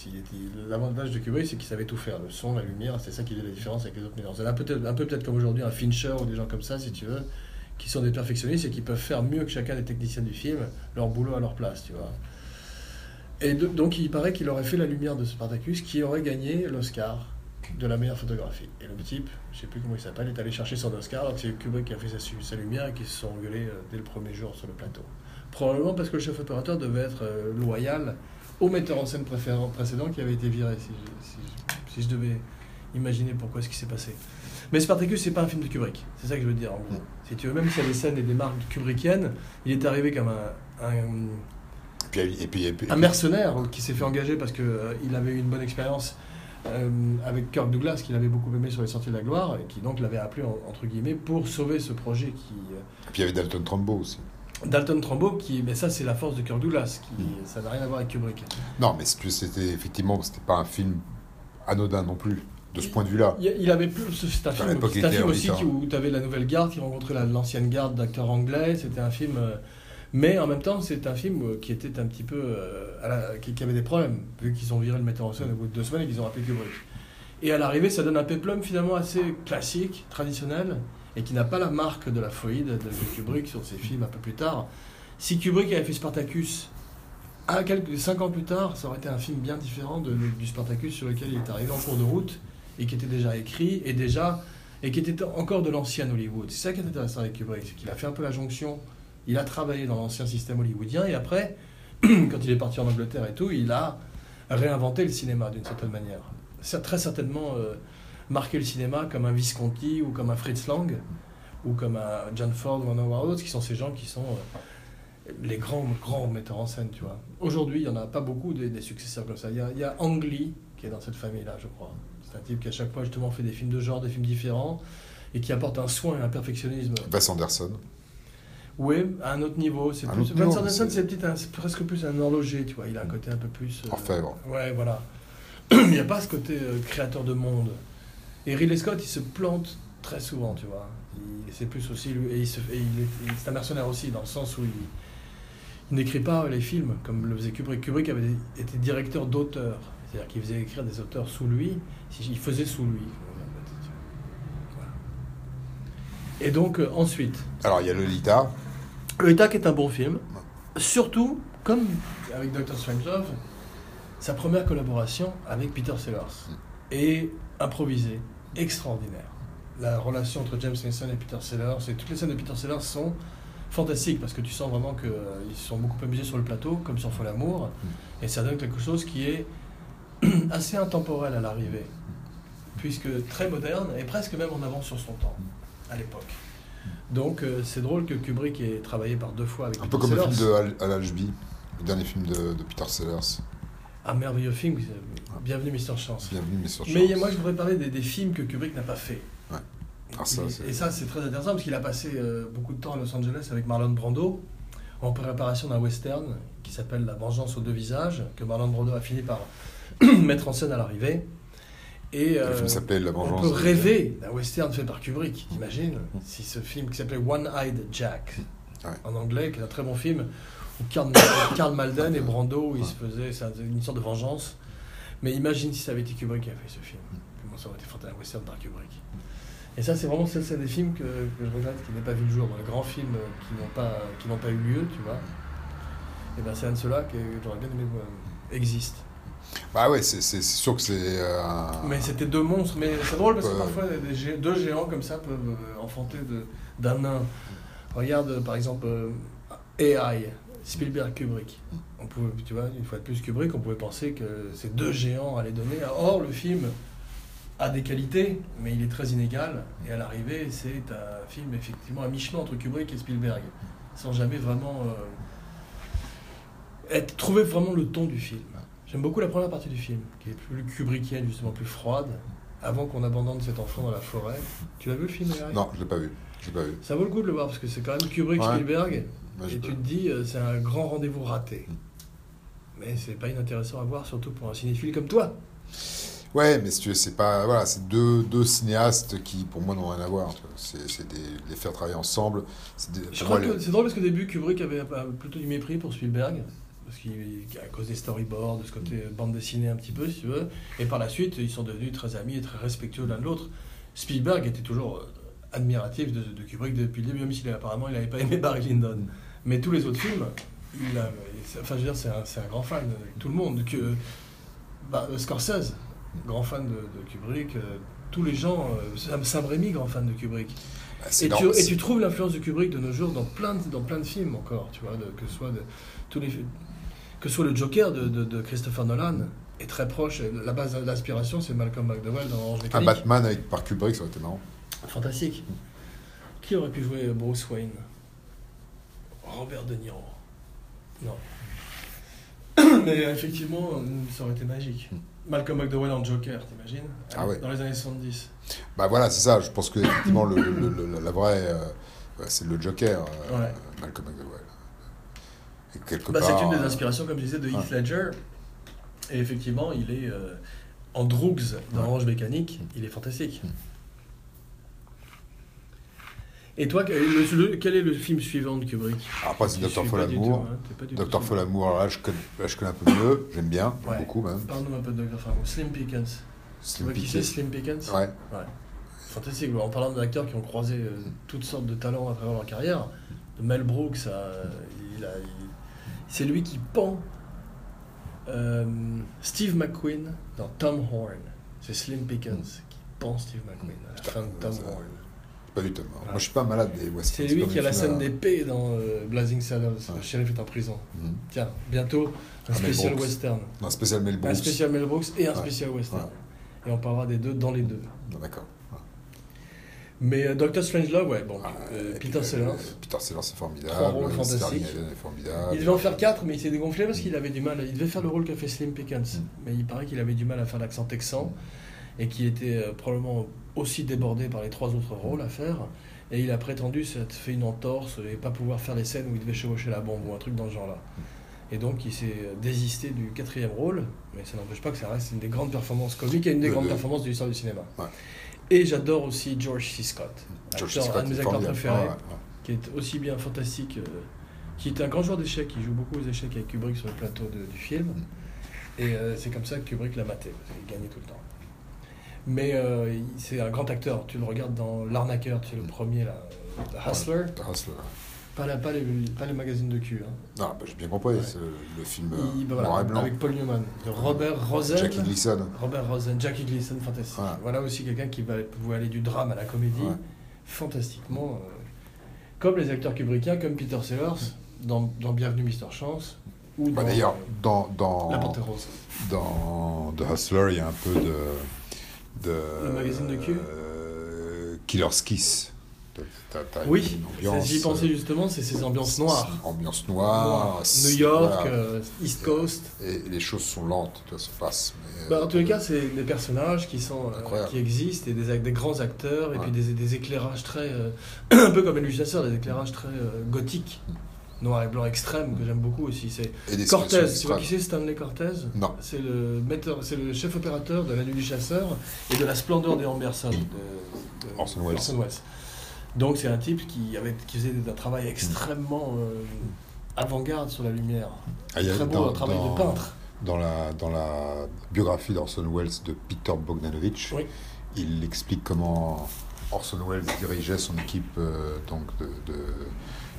l'avantage de Kubrick, c'est qu'il savait tout faire. Le son, la lumière, c'est ça qui faisait la différence avec les autres peut-être- un peu peut-être comme aujourd'hui un Fincher ou des gens comme ça, si tu veux, qui sont des perfectionnistes et qui peuvent faire mieux que chacun des techniciens du film leur boulot à leur place, tu vois. Et de- donc il paraît qu'il aurait fait la lumière de Spartacus, qui aurait gagné l'Oscar de la meilleure photographie. Et le type, je sais plus comment il s'appelle, est allé chercher son Oscar, alors que c'est Kubrick qui a fait sa, lumière et qui se sont engueulés euh, dès le premier jour sur le plateau. Probablement parce que le chef opérateur devait être euh, loyal au metteur en scène précédent qui avait été viré, si je, si je- si je devais imaginer pourquoi ce qui s'est passé. Mais Spartacus, c'est pas un film de Kubrick, c'est ça que je veux dire en gros. Si tu veux, même s'il y a des scènes et des marques kubrickiennes, il est arrivé comme un- puis, et puis, et puis- un mercenaire qui s'est fait engager parce qu'il avait eu une bonne expérience euh, avec Kirk Douglas, qu'il avait beaucoup aimé sur les Sentiers de la Gloire, et qui donc l'avait appelé, en- entre guillemets, pour sauver ce projet qui... euh, et puis il y avait Dalton Trumbo aussi. Dalton Trumbo, qui, mais ça c'est la force de Kirk Douglas, qui, Mm. ça n'a rien à voir avec Kubrick. Non, mais c'était effectivement, c'était pas un film anodin non plus, de ce point de vue-là. Il, il avait plus. C'est un film, un aussi qui- où tu avais la nouvelle garde qui rencontrait la- l'ancienne garde d'acteurs anglais. C'était un film. euh, mais en même temps, c'est un film euh, qui était un petit peu. euh, qui, avait des problèmes, vu qu'ils ont viré le metteur en scène au bout de deux semaines et qu'ils ont rappelé Kubrick. Et à l'arrivée, ça donne un péplum finalement assez classique, traditionnel, et qui n'a pas la marque de la folie de, Kubrick sur ses films un peu plus tard. Si Kubrick avait fait Spartacus cinq ans plus tard, ça aurait été un film bien différent du Spartacus sur lequel il est arrivé en cours de route et qui était déjà écrit et déjà et qui était encore de l'ancien Hollywood. C'est ça qui est intéressant avec Kubrick, c'est qu'il a fait un peu la jonction. Il a travaillé dans l'ancien système hollywoodien et après, quand il est parti en Angleterre et tout, il a réinventé le cinéma d'une certaine manière. Ça a très certainement euh, marqué le cinéma comme un Visconti ou comme un Fritz Lang ou comme un John Ford ou un Howard Hawks, qui sont ces gens qui sont euh, les grands, grands metteurs en scène, tu vois. Aujourd'hui, il n'y en a pas beaucoup des, successeurs comme ça. Il y a, il Ang Lee qui est dans cette famille-là, je crois. C'est un type qui à chaque fois justement fait des films de genre, des films différents, et qui apporte un soin et un perfectionnisme. Wes Anderson. Oui, à un autre niveau. C'est plus. autre niveau, Wes Anderson, c'est- presque plus un horloger, tu vois. Il a un côté un peu plus. euh, Orfèvre. Ouais, voilà. Il n'y a pas ce côté euh, créateur de monde. Et Ridley Scott, il se plante très souvent, tu vois. C'est plus aussi lui, et, il se, et il est, c'est un mercenaire aussi dans le sens où il, il n'écrit pas les films comme le faisait Kubrick. Kubrick avait été directeur d'auteurs, c'est-à-dire qu'il faisait écrire des auteurs sous lui. Il faisait sous lui. Voilà. Et donc euh, ensuite, Alors, il y a Lolita. Lolita qui est un bon film, surtout comme avec Dr. Strangelove, sa première collaboration avec Peter Sellers est improvisée, extraordinaire. La relation entre James Mason et Peter Sellers, et toutes les scènes de Peter Sellers sont fantastiques parce que tu sens vraiment qu'ils sont beaucoup amusés sur le plateau, comme sur Fol Amour, et ça donne quelque chose qui est assez intemporel à l'arrivée, puisque très moderne et presque même en avance sur son temps à l'époque. Donc euh, c'est drôle que Kubrick ait travaillé par deux fois avec Un Peter peu comme le film de Al, Al Ashby, le dernier film de, de Peter Sellers. Un merveilleux film, euh, Bienvenue Mr. Chance. Bienvenue, mais sur Mais Chance. moi je voudrais parler des, des films que Kubrick n'a pas fait. Ouais. Ah, ça, et, c'est- et ça c'est très intéressant parce qu'il a passé euh, beaucoup de temps à Los Angeles avec Marlon Brando en préparation d'un western qui s'appelle La vengeance aux deux visages, que Marlon Brando a fini par mettre en scène à l'arrivée. Et Le euh, film s'appelait La on peut rêver d'un western fait par Kubrick, t'imagines Si ce film qui s'appelait One-Eyed Jack, Ouais. en anglais, qui est un très bon film, où Karl, Karl Malden et Brando, ils se faisaient, une histoire de vengeance. Mais imagine si ça avait été Kubrick qui a fait ce film. Comment ça aurait été fantastique, un western par Kubrick. Et ça, c'est vraiment c'est c'est des films que, que je regrette qui n'aient pas vu le jour, dans les grands films euh, qui n'ont pas, qui n'ont pas eu lieu, tu vois. Et ben c'est un de ceux-là que j'aurais bien aimé voir existe. Bah ouais, c'est sûr que c'est. euh, Mais c'était deux monstres. Mais c'est drôle parce que parfois des deux géants comme ça peuvent euh, enfanter d'un nain. Regarde par exemple euh, AI, Spielberg, Kubrick. On pouvait, tu vois, une fois de plus Kubrick, on pouvait penser que ces deux géants allaient donner. Or, le film a des qualités, mais il est très inégal. Et à l'arrivée, c'est un film effectivement à mi-chemin entre Kubrick et Spielberg, sans jamais vraiment euh, être, trouver vraiment le ton du film. J'aime beaucoup la première partie du film, qui est plus kubrickienne, justement plus froide, avant qu'on abandonne cet enfant dans la forêt. Tu l'as vu le film Eric? Non, je l'ai pas vu. Je l'ai pas vu. Ça vaut le coup de le voir parce que c'est quand même Kubrick, Ouais. Spielberg, et peux- tu te dis euh, c'est un grand rendez-vous raté. Mais c'est pas inintéressant à voir, surtout pour un cinéphile comme toi. Ouais, mais si tu veux, c'est pas. Voilà, c'est deux, deux cinéastes qui, pour moi, n'ont rien à voir. C'est les faire travailler ensemble. C'est drôle parce qu'au début, Kubrick avait plutôt du mépris pour Spielberg. Parce qu'il, à cause des storyboards, de ce côté euh, bande dessinée un petit peu, si tu veux. Et par la suite, ils sont devenus très amis et très respectueux l'un de l'autre. Spielberg était toujours euh, admiratif de, de Kubrick depuis le début, même s'il apparemment il n'avait pas aimé Barry Lyndon. Mais tous les autres films, il a, c'est- enfin je veux dire, c'est un, c'est un grand fan, tout le monde. Que, bah, Scorsese, grand fan de, de Kubrick. euh, tous les gens, euh, Sam, Sam Raimi, grand fan de Kubrick. bah, Et tu, et tu trouves l'influence de Kubrick de nos jours dans plein de, dans plein de films encore, tu vois, de- que ce soit de, tous les que ce soit le Joker de, de- de Christopher Nolan est très proche. La base d'inspiration, c'est Malcolm McDowell dans Orange Un Mécanique. Batman avec par Kubrick, ça aurait été marrant. Fantastique. Qui aurait pu jouer Bruce Wayne? Robert De Niro. Non. Mais effectivement, ça aurait été magique. Malcolm McDowell en Joker, t'imagines? Ah ouais. Dans les années 70. Bah voilà, c'est ça. Je pense que effectivement, le, le- le- la vraie, euh, c'est le Joker, euh, Ouais. Malcolm McDowell. Quelque Bah, part. c'est une des euh, inspirations, comme je disais, de Heath ouais. Ledger. Et effectivement, il est euh, en Droogs dans Ouais. Orange Mécanique, il est fantastique. Et toi, quel est le, film suivant de Kubrick? C'est Tu Docteur Folamour. tout, hein, t'es pas tout Docteur. Folamour, alors là, je connais, là, je connais un peu mieux. J'aime bien, Ouais. beaucoup même. Parle-nous un peu de Docteur Folamour. Slim Pickens. Tu Slim vois qui c'est. Slim Pickens? Ouais. Fantastique. En parlant d'acteurs qui ont croisé euh, toutes sortes de talents à travers leur carrière, Mel Brooks, à- il a- il- c'est lui qui pend euh, Steve McQueen dans Tom Horn. C'est Slim Pickens qui pend Steve McQueen à la fin de Tom Horn. Pas du tout. Moi, Ouais. je suis pas malade des westerns. C'est lui qui a la scène d'épée dans euh, Blazing Saddles. Le shérif est en prison. Mhm. Tiens, bientôt un Ah, spécial western. Un spécial Mel Un Brooks. spécial Mel Brooks et un Ouais. spécial western. Ouais. Et on parlera des deux dans les deux. D'accord. Mais euh, Doctor Strangelove, ouais, bon, Ah, euh, et Peter puis, Sellers. euh, Peter Sellers, c'est formidable. Trois rôles euh, fantastiques. Est formidable. Il devait en faire 4, mais il s'est dégonflé parce qu'il avait du mal. Il devait faire le rôle qu'a fait Slim Pickens. Mais il paraît qu'il avait du mal à faire l'accent texan et qu'il était euh, probablement aussi débordé par les trois autres rôles à faire. Et il a prétendu s'être fait une entorse et pas pouvoir faire les scènes où il devait chevaucher la bombe ou un truc dans ce genre-là. Et donc il s'est euh, désisté du quatrième rôle, mais ça n'empêche pas que ça reste une des grandes performances comiques et une des grandes performances de l'histoire du cinéma. Ouais. Et j'adore aussi George C. Scott, George acteur- Scott un de mes acteurs préférés Ouais, ouais. qui est aussi bien fantastique, euh, qui est un grand joueur d'échecs, qui joue beaucoup aux échecs avec Kubrick sur le plateau de- du film. Et euh, c'est comme ça que Kubrick l'a maté, parce qu'il gagnait tout le temps. Mais euh, c'est un grand acteur, tu le regardes dans L'Arnaqueur, tu sais, le premier, là, The Hustler, The Hustler. Pas, la- pas, les, pas les magazines de cul. hein. Non, bah, j'ai bien compris. Ouais. Le, film Il- bah, voilà, noir et blanc. avec Paul Newman, de Robert Rosen. Jackie Gleason. Robert Rosen, Jackie Gleason, fantastique. Voilà aussi quelqu'un qui va pouvoir aller du drame à la comédie, Ouais. fantastiquement. euh, comme les acteurs kubrickiens, comme Peter Sellers, dans, dans Bienvenue Mr. Chance, ou Bah, D'ailleurs, dans, dans, La Panthère Rose. dans The Hustler, il y a un peu de. de Le magazine de cul euh, Killer's Kiss. T'as- t'as Oui, une ambiance, j'y pensais euh, justement, c'est ces ambiances noires. Ambiance noire. New York, voilà. euh, East Coast. Et les choses sont lentes, tu vois, ça passe. mais, Bah, euh, en tous les cas, c'est des personnages qui sont euh, qui existent et des, des grands acteurs et Ouais. puis des, des éclairages très euh, un peu comme Elvis Chasseur, des éclairages très euh, gothiques, noir et blanc extrême que j'aime beaucoup aussi. C'est Cortez. Tu vois qui c'est Stanley Cortez? Non. C'est le metteur, c'est le chef opérateur de La Nuit du Chasseur et de La Splendeur des Amberson de, de Orson Welles. Donc c'est un type qui avait qui faisait un travail extrêmement euh, avant-garde sur la lumière. Ah, Très beau, dans- un travail dans- de peintre. Dans la, dans la biographie d'Orson Welles de Peter Bogdanovich, Oui. il explique comment Orson Welles dirigeait son équipe euh, donc de, de, de-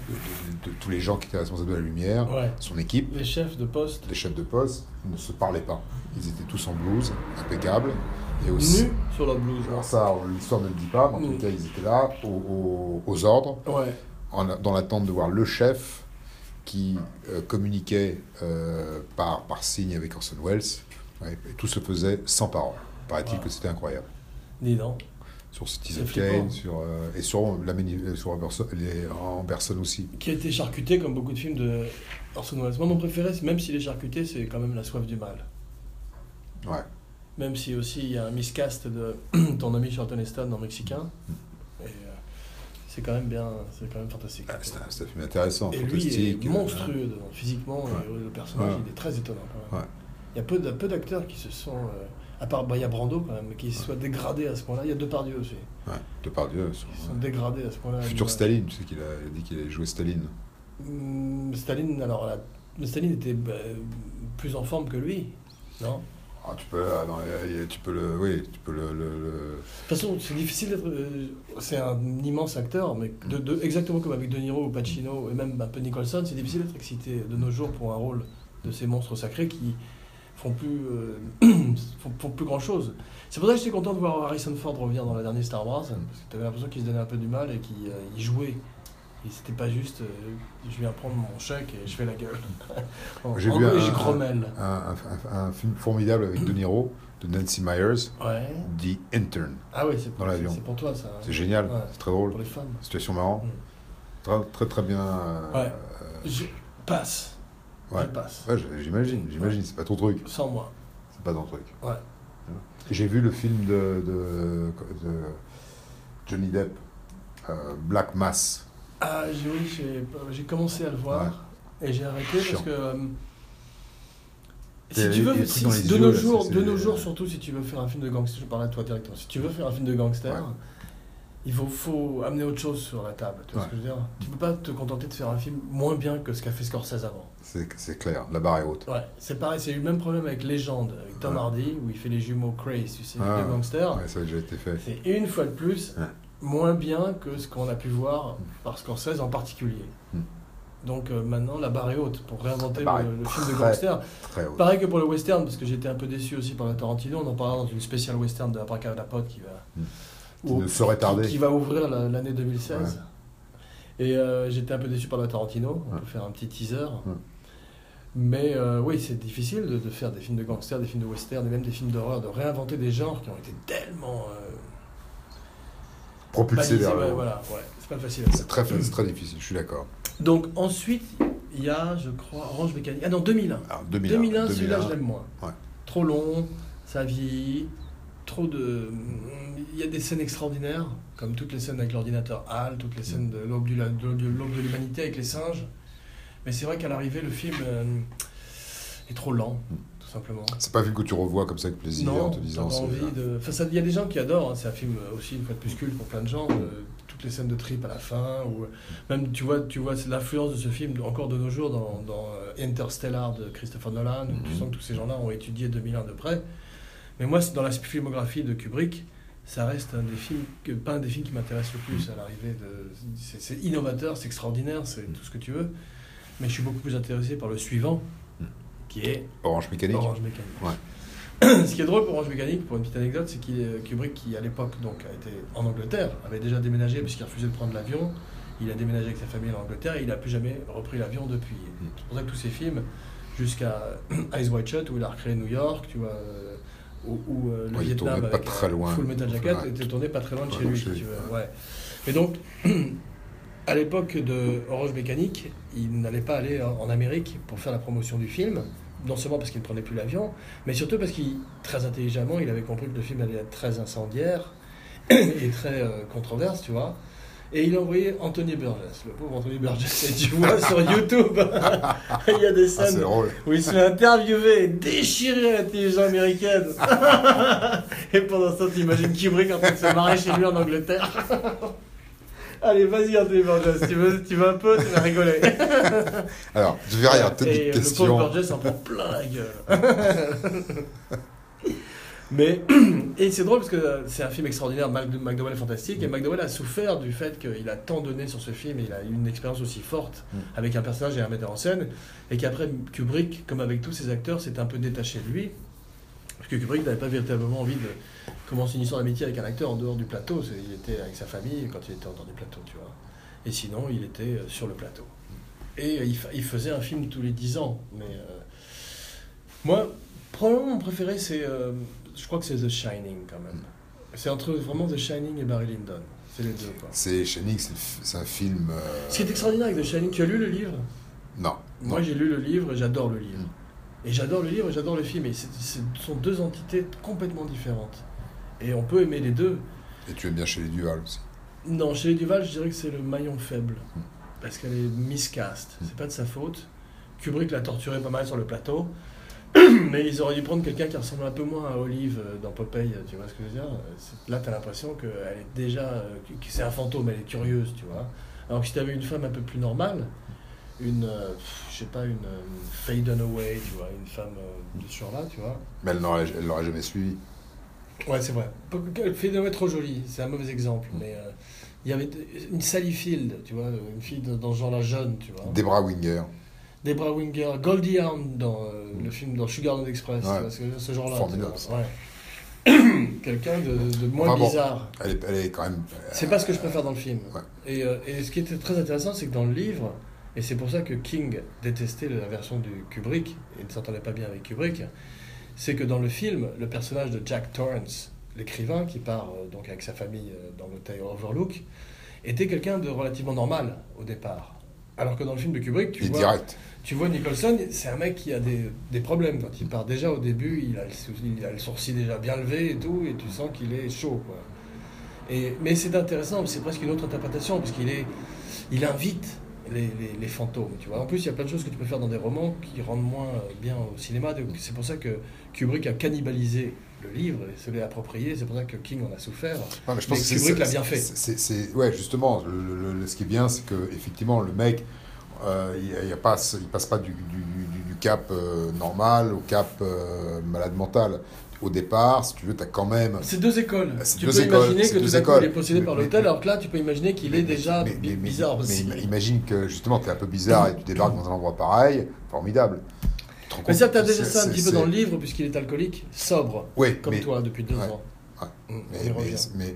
de- de tous les gens qui étaient responsables de la lumière, Ouais. son équipe, Les chefs de poste les chefs de poste, ne se parlaient pas. Ils étaient tous en blouse, impeccables. Et aussi, nus sur la blouse. alors ça, l'histoire ne le dit pas, mais en tout cas, ils étaient là, aux, ordres, Ouais. en- dans l'attente de voir le chef qui euh, communiquait euh, par, par signe avec Orson Welles. Ouais, et tout se faisait sans parole. Paraît-il que c'était incroyable. Dis donc. Sur Citizen. Kane, sur, euh, et sur, la, euh, sur les, aussi. Qui a été charcuté comme beaucoup de films de Orson Welles. Moi, mon préféré, même s'il est charcuté, c'est quand même La soif du mal. Ouais. Même si aussi il y a un miscast de ton ami Charlton Heston en mexicain. Et, euh, c'est quand même bien, c'est quand même fantastique. Ah, C'est un, c'est un film intéressant, Et lui fantastique. est euh, monstrueux dedans, physiquement, et le personnage Ouais. il est très étonnant quand même. Ouais. Il y a peu de- peu d'acteurs qui se sont, euh, à part bah, il y a Brando quand même, qui soient dégradés à ce point-là. Il y a Depardieu aussi, Ouais, Depardieu. qui son- sont dégradés à ce point-là. Futur. Staline, tu sais qu'il a, dit qu'il allait jouer Staline. Hum, Staline, alors mais Staline était bah, plus en forme que lui, non? Ah, tu peux, ah, non, tu peux le, oui, tu peux le, le- le- De toute façon, c'est difficile d'être. euh, c'est un immense acteur, mais de, de- exactement comme avec De Niro ou Pacino et même un peu Nicholson, c'est difficile d'être excité de nos jours pour un rôle de ces monstres sacrés qui font plus, euh, font, font plus grand chose. C'est pour ça que j'étais content de voir Harrison Ford revenir dans la dernière Star Wars, parce que tu avais l'impression qu'il se donnait un peu du mal et qu'il euh, il jouait. Et c'était pas juste, euh, je viens prendre mon chèque et je fais la gueule. en J'ai en vu un- un, un- un- un film formidable avec De Niro, de Nancy Myers, Ouais. The Intern. Ah oui, c'est pour, Dans l'avion. c'est pour toi ça. hein. C'est génial, Ouais. c'est très drôle. Pour les fans. Situation marrante. Mm. Très, très, très bien. euh, Ouais. Je passe. Je passe. J'imagine, j'imagine, c'est pas ton truc. Sans moi. C'est pas ton truc. Ouais. J'ai vu le film de, de, de Johnny Depp, euh, Black Mass. Ah, j'ai, oui, j'ai, j'ai commencé à le voir et j'ai arrêté Chiant. parce que. euh, si a tu veux, si- les de, nos jours, de nos jours, surtout si tu veux faire un film de gangster, je parle à toi directement. Si tu veux faire un film de gangster, Ouais. il faut, faut amener autre chose sur la table. Tu vois Ouais. ce que je veux dire? Tu peux pas te contenter de faire un film moins bien que ce qu'a fait Scorsese avant. C'est clair, la barre est haute. Ouais, c'est pareil, c'est le même problème avec Légende, avec Tom. Hardy, où il fait les jumeaux Craze, tu sais, Ah, de gangster. Ouais, ça a déjà été fait. C'est une fois de plus. Moins bien que ce qu'on a pu voir par Scorsese en particulier. Mm. Donc euh, maintenant, la barre est haute pour réinventer La le, film de gangster. Très. Pareil que pour le western, parce que j'étais un peu déçu aussi par le Tarantino. On en parlera dans une spéciale western de la Braca la Pote qui va, Mm. Qui ou- ne saurait tarder. qui, qui va ouvrir la- l'année 2016. Ouais. Et euh, j'étais un peu déçu par le Tarantino. On Ouais. peut faire un petit teaser. Ouais. Mais euh, oui, c'est difficile de, de faire des films de gangsters, des films de western et même des films d'horreur, de réinventer des genres qui ont été tellement Propulsé vers le Ouais, haut. voilà, ouais, c'est pas facile. C'est très, difficile, je suis d'accord. Donc ensuite, il y a, je crois, Orange Mécanique. Ah non, 2001. Alors, 2001. 2001, celui-là, je l'aime moins. Ouais. Trop long, ça vieillit, trop de... Il y a des scènes extraordinaires, comme toutes les scènes avec l'ordinateur HAL, toutes les scènes de l'aube du- de de l'aube de l'humanité avec les singes. Mais c'est vrai qu'à l'arrivée, le film euh, est trop lent, tout simplement. C'est pas un film que tu revois comme ça avec plaisir Non, en te disant. c'est- envie de... Enfin, il y a des gens qui adorent, hein, c'est un film aussi, une fois de plus, culte pour plein de gens. euh, toutes les scènes de trip à la fin, ou euh, même, tu vois, tu vois c'est l'influence de ce film, encore de nos jours, dans, dans euh, Interstellar de Christopher Nolan, où tu Mhm. sens que tous ces gens-là ont étudié 2001 de près. Mais moi, dans la filmographie de Kubrick, ça reste un des films, que, pas un des films qui m'intéresse le plus à l'arrivée de... C'est innovateur, c'est extraordinaire, c'est tout ce que tu veux. Mais je suis beaucoup plus intéressé par le suivant, qui est Orange Mécanique. Orange Mécanique. Ouais. Ce qui est drôle pour Orange Mécanique, pour une petite anecdote, c'est est- Kubrick, qui à l'époque donc a été en Angleterre, avait déjà déménagé puisqu'il refusait de prendre l'avion. Il a déménagé avec sa famille en Angleterre et il n'a plus jamais repris l'avion depuis. Mm. C'est pour ça que tous ses films, jusqu'à Eyes Wide Shut, où il a recréé New York, tu vois, euh, ou, ou, euh, le Ouais, Vietnam tournait pas avec très euh, loin. Full Metal Jacket, Ouais. était tourné pas très loin de chez lui. chez si lui, tu ouais. ouais. Et donc, à l'époque de Orange Mécanique, il n'allait pas aller en Amérique pour faire la promotion du film, non seulement parce qu'il ne prenait plus l'avion, mais surtout parce qu'il, très intelligemment, il avait compris que le film allait être très incendiaire et très euh, controverse, tu vois. Et il a envoyé Anthony Burgess, le pauvre Anthony Burgess. Et tu vois sur YouTube, il y a des Ah, scènes drôle. où il se fait interviewer et déchirer la télévision américaine. et pendant ce temps, t'imagines Kubrick en train de se marrer chez lui en Angleterre. Allez, vas-y Anthony Burgess, tu veux, tu veux un peu, tu vas rigoler. Alors, je vais rien, peut-être Et une le pauvre. Burgess en prend plein la gueule. Mais, et c'est drôle parce que c'est un film extraordinaire, McDowell est fantastique, et McDowell a souffert du fait qu'il a tant donné sur ce film, et il a eu une expérience aussi forte Mm. avec un personnage et un metteur en scène, et qu'après Kubrick, comme avec tous ses acteurs, s'est un peu détaché de lui, parce que Kubrick n'avait pas véritablement envie de commencer une histoire d'amitié avec un acteur en dehors du plateau, il était avec sa famille quand il était en dehors du plateau, tu vois. Et sinon, il était euh, sur le plateau. Et il, fa- il faisait un film tous les 10 ans. Mais euh, moi, probablement mon préféré, c'est. euh, je crois que c'est The Shining quand même. C'est entre vraiment The Shining et Barry Lyndon. C'est les deux, quoi. C'est Shining, c'est un film. euh, Ce qui est extraordinaire avec The Shining, tu as lu le livre? Non. Moi, j'ai lu le livre et j'adore le livre. Mm. Et j'adore le livre et j'adore le film. Et c'est- ce sont deux entités complètement différentes. Et on peut aimer les deux. Et tu aimes bien chez les Duval aussi. Non, chez les Duval, je dirais que c'est le maillon faible. Mm. Parce qu'elle est miscast. Mm. C'est pas de sa faute. Kubrick l'a torturé pas mal sur le plateau. Mais ils auraient dû prendre quelqu'un qui ressemble un peu moins à Olive euh, dans Popeye, tu vois ce que je veux dire Là, t'as l'impression qu'elle est déjà. euh, que c'est un fantôme, elle est curieuse, tu vois. Alors que si t'avais une femme un peu plus normale, une. euh, je sais pas, une, euh, Faye Dunaway, tu vois, une femme euh, de ce genre-là, tu vois. Mais elle n'aurait elle l'aurait jamais suivi. Ouais, c'est vrai. Faye Dunaway est trop jolie, c'est un mauvais exemple, Mm. mais. euh, il y avait une Sally Field, tu vois, une fille de- dans ce genre-là jeune, tu vois. Debra Winger. Debra Winger, Goldie Hawn dans euh, Mm. le film dans Sugarland Express, Ouais. tu vois, ce, genre-là. Formidable, ouais. Quelqu'un de, de moins Enfin bon. bizarre. Elle est, elle est quand même. C'est pas ce que je préfère dans le film. Ouais. Et, et ce qui était très intéressant, c'est que dans le livre, et c'est pour ça que King détestait la version du Kubrick, et ne s'entendait pas bien avec Kubrick, c'est que dans le film, le personnage de Jack Torrance, l'écrivain qui part euh, donc avec sa famille euh, dans l'hôtel Overlook, était quelqu'un de relativement normal au départ. Alors que dans le film de Kubrick, tu Il vois, direct. tu vois Nicholson, c'est un mec qui a des, des problèmes quand il part. Déjà au début, il a, le, sou- il a le sourcil déjà bien levé et tout, et tu sens qu'il est chaud. Quoi. Et, mais c'est intéressant, c'est presque une autre interprétation, parce qu'il est, il invite les, les- les fantômes. Tu vois. En plus, il y a plein de choses que tu peux faire dans des romans qui rendent moins bien au cinéma. C'est pour ça que Kubrick a cannibalisé le livre et se l'est approprié. C'est pour ça que King en a souffert. Ouais, mais je Mais pense que Kubrick l'a bien fait. c'est- ouais, justement, le, le- le- ce qui est bien, c'est que effectivement, le mec, euh, il, il passe, il passe pas du, du- du- du cap euh, normal au cap euh, malade mental. Au départ, si tu veux, tu as quand même. C'est deux écoles. Tu deux peux écoles, imaginer que deux tout à coup écoles. il est possédé par l'hôtel, alors que là tu peux imaginer qu'il est déjà mais- mais- bizarre mais aussi. imagine que justement, tu es un peu bizarre et tu débarques dans un endroit pareil, formidable. Mais ça, tu as déjà ça un petit peu dans le livre, puisqu'il est alcoolique, sobre, Oui, comme toi depuis deux ouais. ans. Ouais. Mm,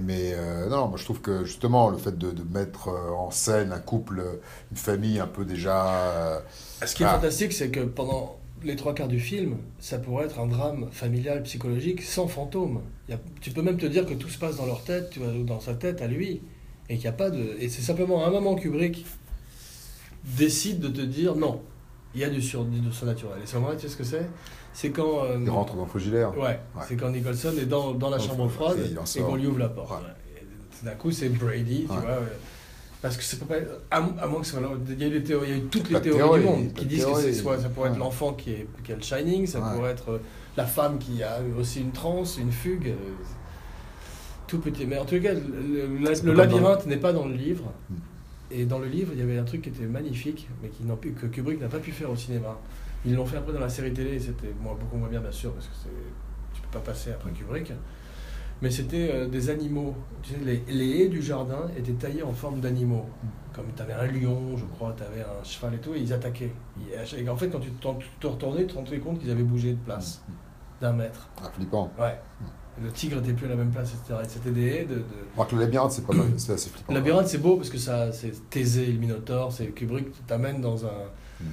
Mais, euh, non, moi je trouve que justement le fait de, de mettre euh, en scène un couple, euh, une famille un peu déjà. euh, Ce qui est Ah. fantastique, c'est que pendant les trois quarts du film, ça pourrait être un drame familial, psychologique, sans fantôme. Il y a- tu peux même te dire que tout se passe dans leur tête, tu vois, ou dans sa tête à lui, et qu'il a pas de. Et c'est simplement à un moment Kubrick décide de te dire non, il y a du, sur, du surnaturel. Et moment-là, tu sais ce que c'est? C'est quand. euh, il rentre dans le frigidaire. Ouais, Ouais. c'est quand Nicholson est dans, dans la Dans chambre froide et qu'on lui ouvre la porte. Ouais. D'un coup, c'est Brady, tu vois. Parce que c'est pas. À, à moins que soit. Il y a eu, théories- il y a eu toutes les théories du monde qui disent que c'est théorie. soit ça pourrait être l'enfant qui, est, qui a le Shining, ça Ouais. pourrait être euh, la femme qui a aussi une transe, une fugue. euh, Tout petit. Mais en tout cas, le, le- le labyrinthe n'est pas dans le livre. Hmm. Et dans le livre, il y avait un truc qui était magnifique, mais qui pu- que Kubrick n'a pas pu faire au cinéma. Ils l'ont fait après dans la série télé, et c'était moi, beaucoup moins bien, bien sûr, parce que c'est- tu peux pas passer après Kubrick. Mais c'était euh, des animaux. Tu sais, les, les haies du jardin étaient taillées en forme d'animaux. Comme tu avais un lion, je crois, tu avais un cheval et tout, et ils attaquaient. Et, en fait, quand tu te retournais, tu te rendais compte qu'ils avaient bougé de place, d'un mètre. Ah, flippant. Ouais. Le tigre n'était plus à la même place, etc. Et C'était des haies de- de, Alors que le labyrinthe, c'est pas mal, c'est assez flippant. le labyrinthe, c'est beau parce que ça, c'est Thésée le Minotaure, c'est Kubrick t'amène dans un,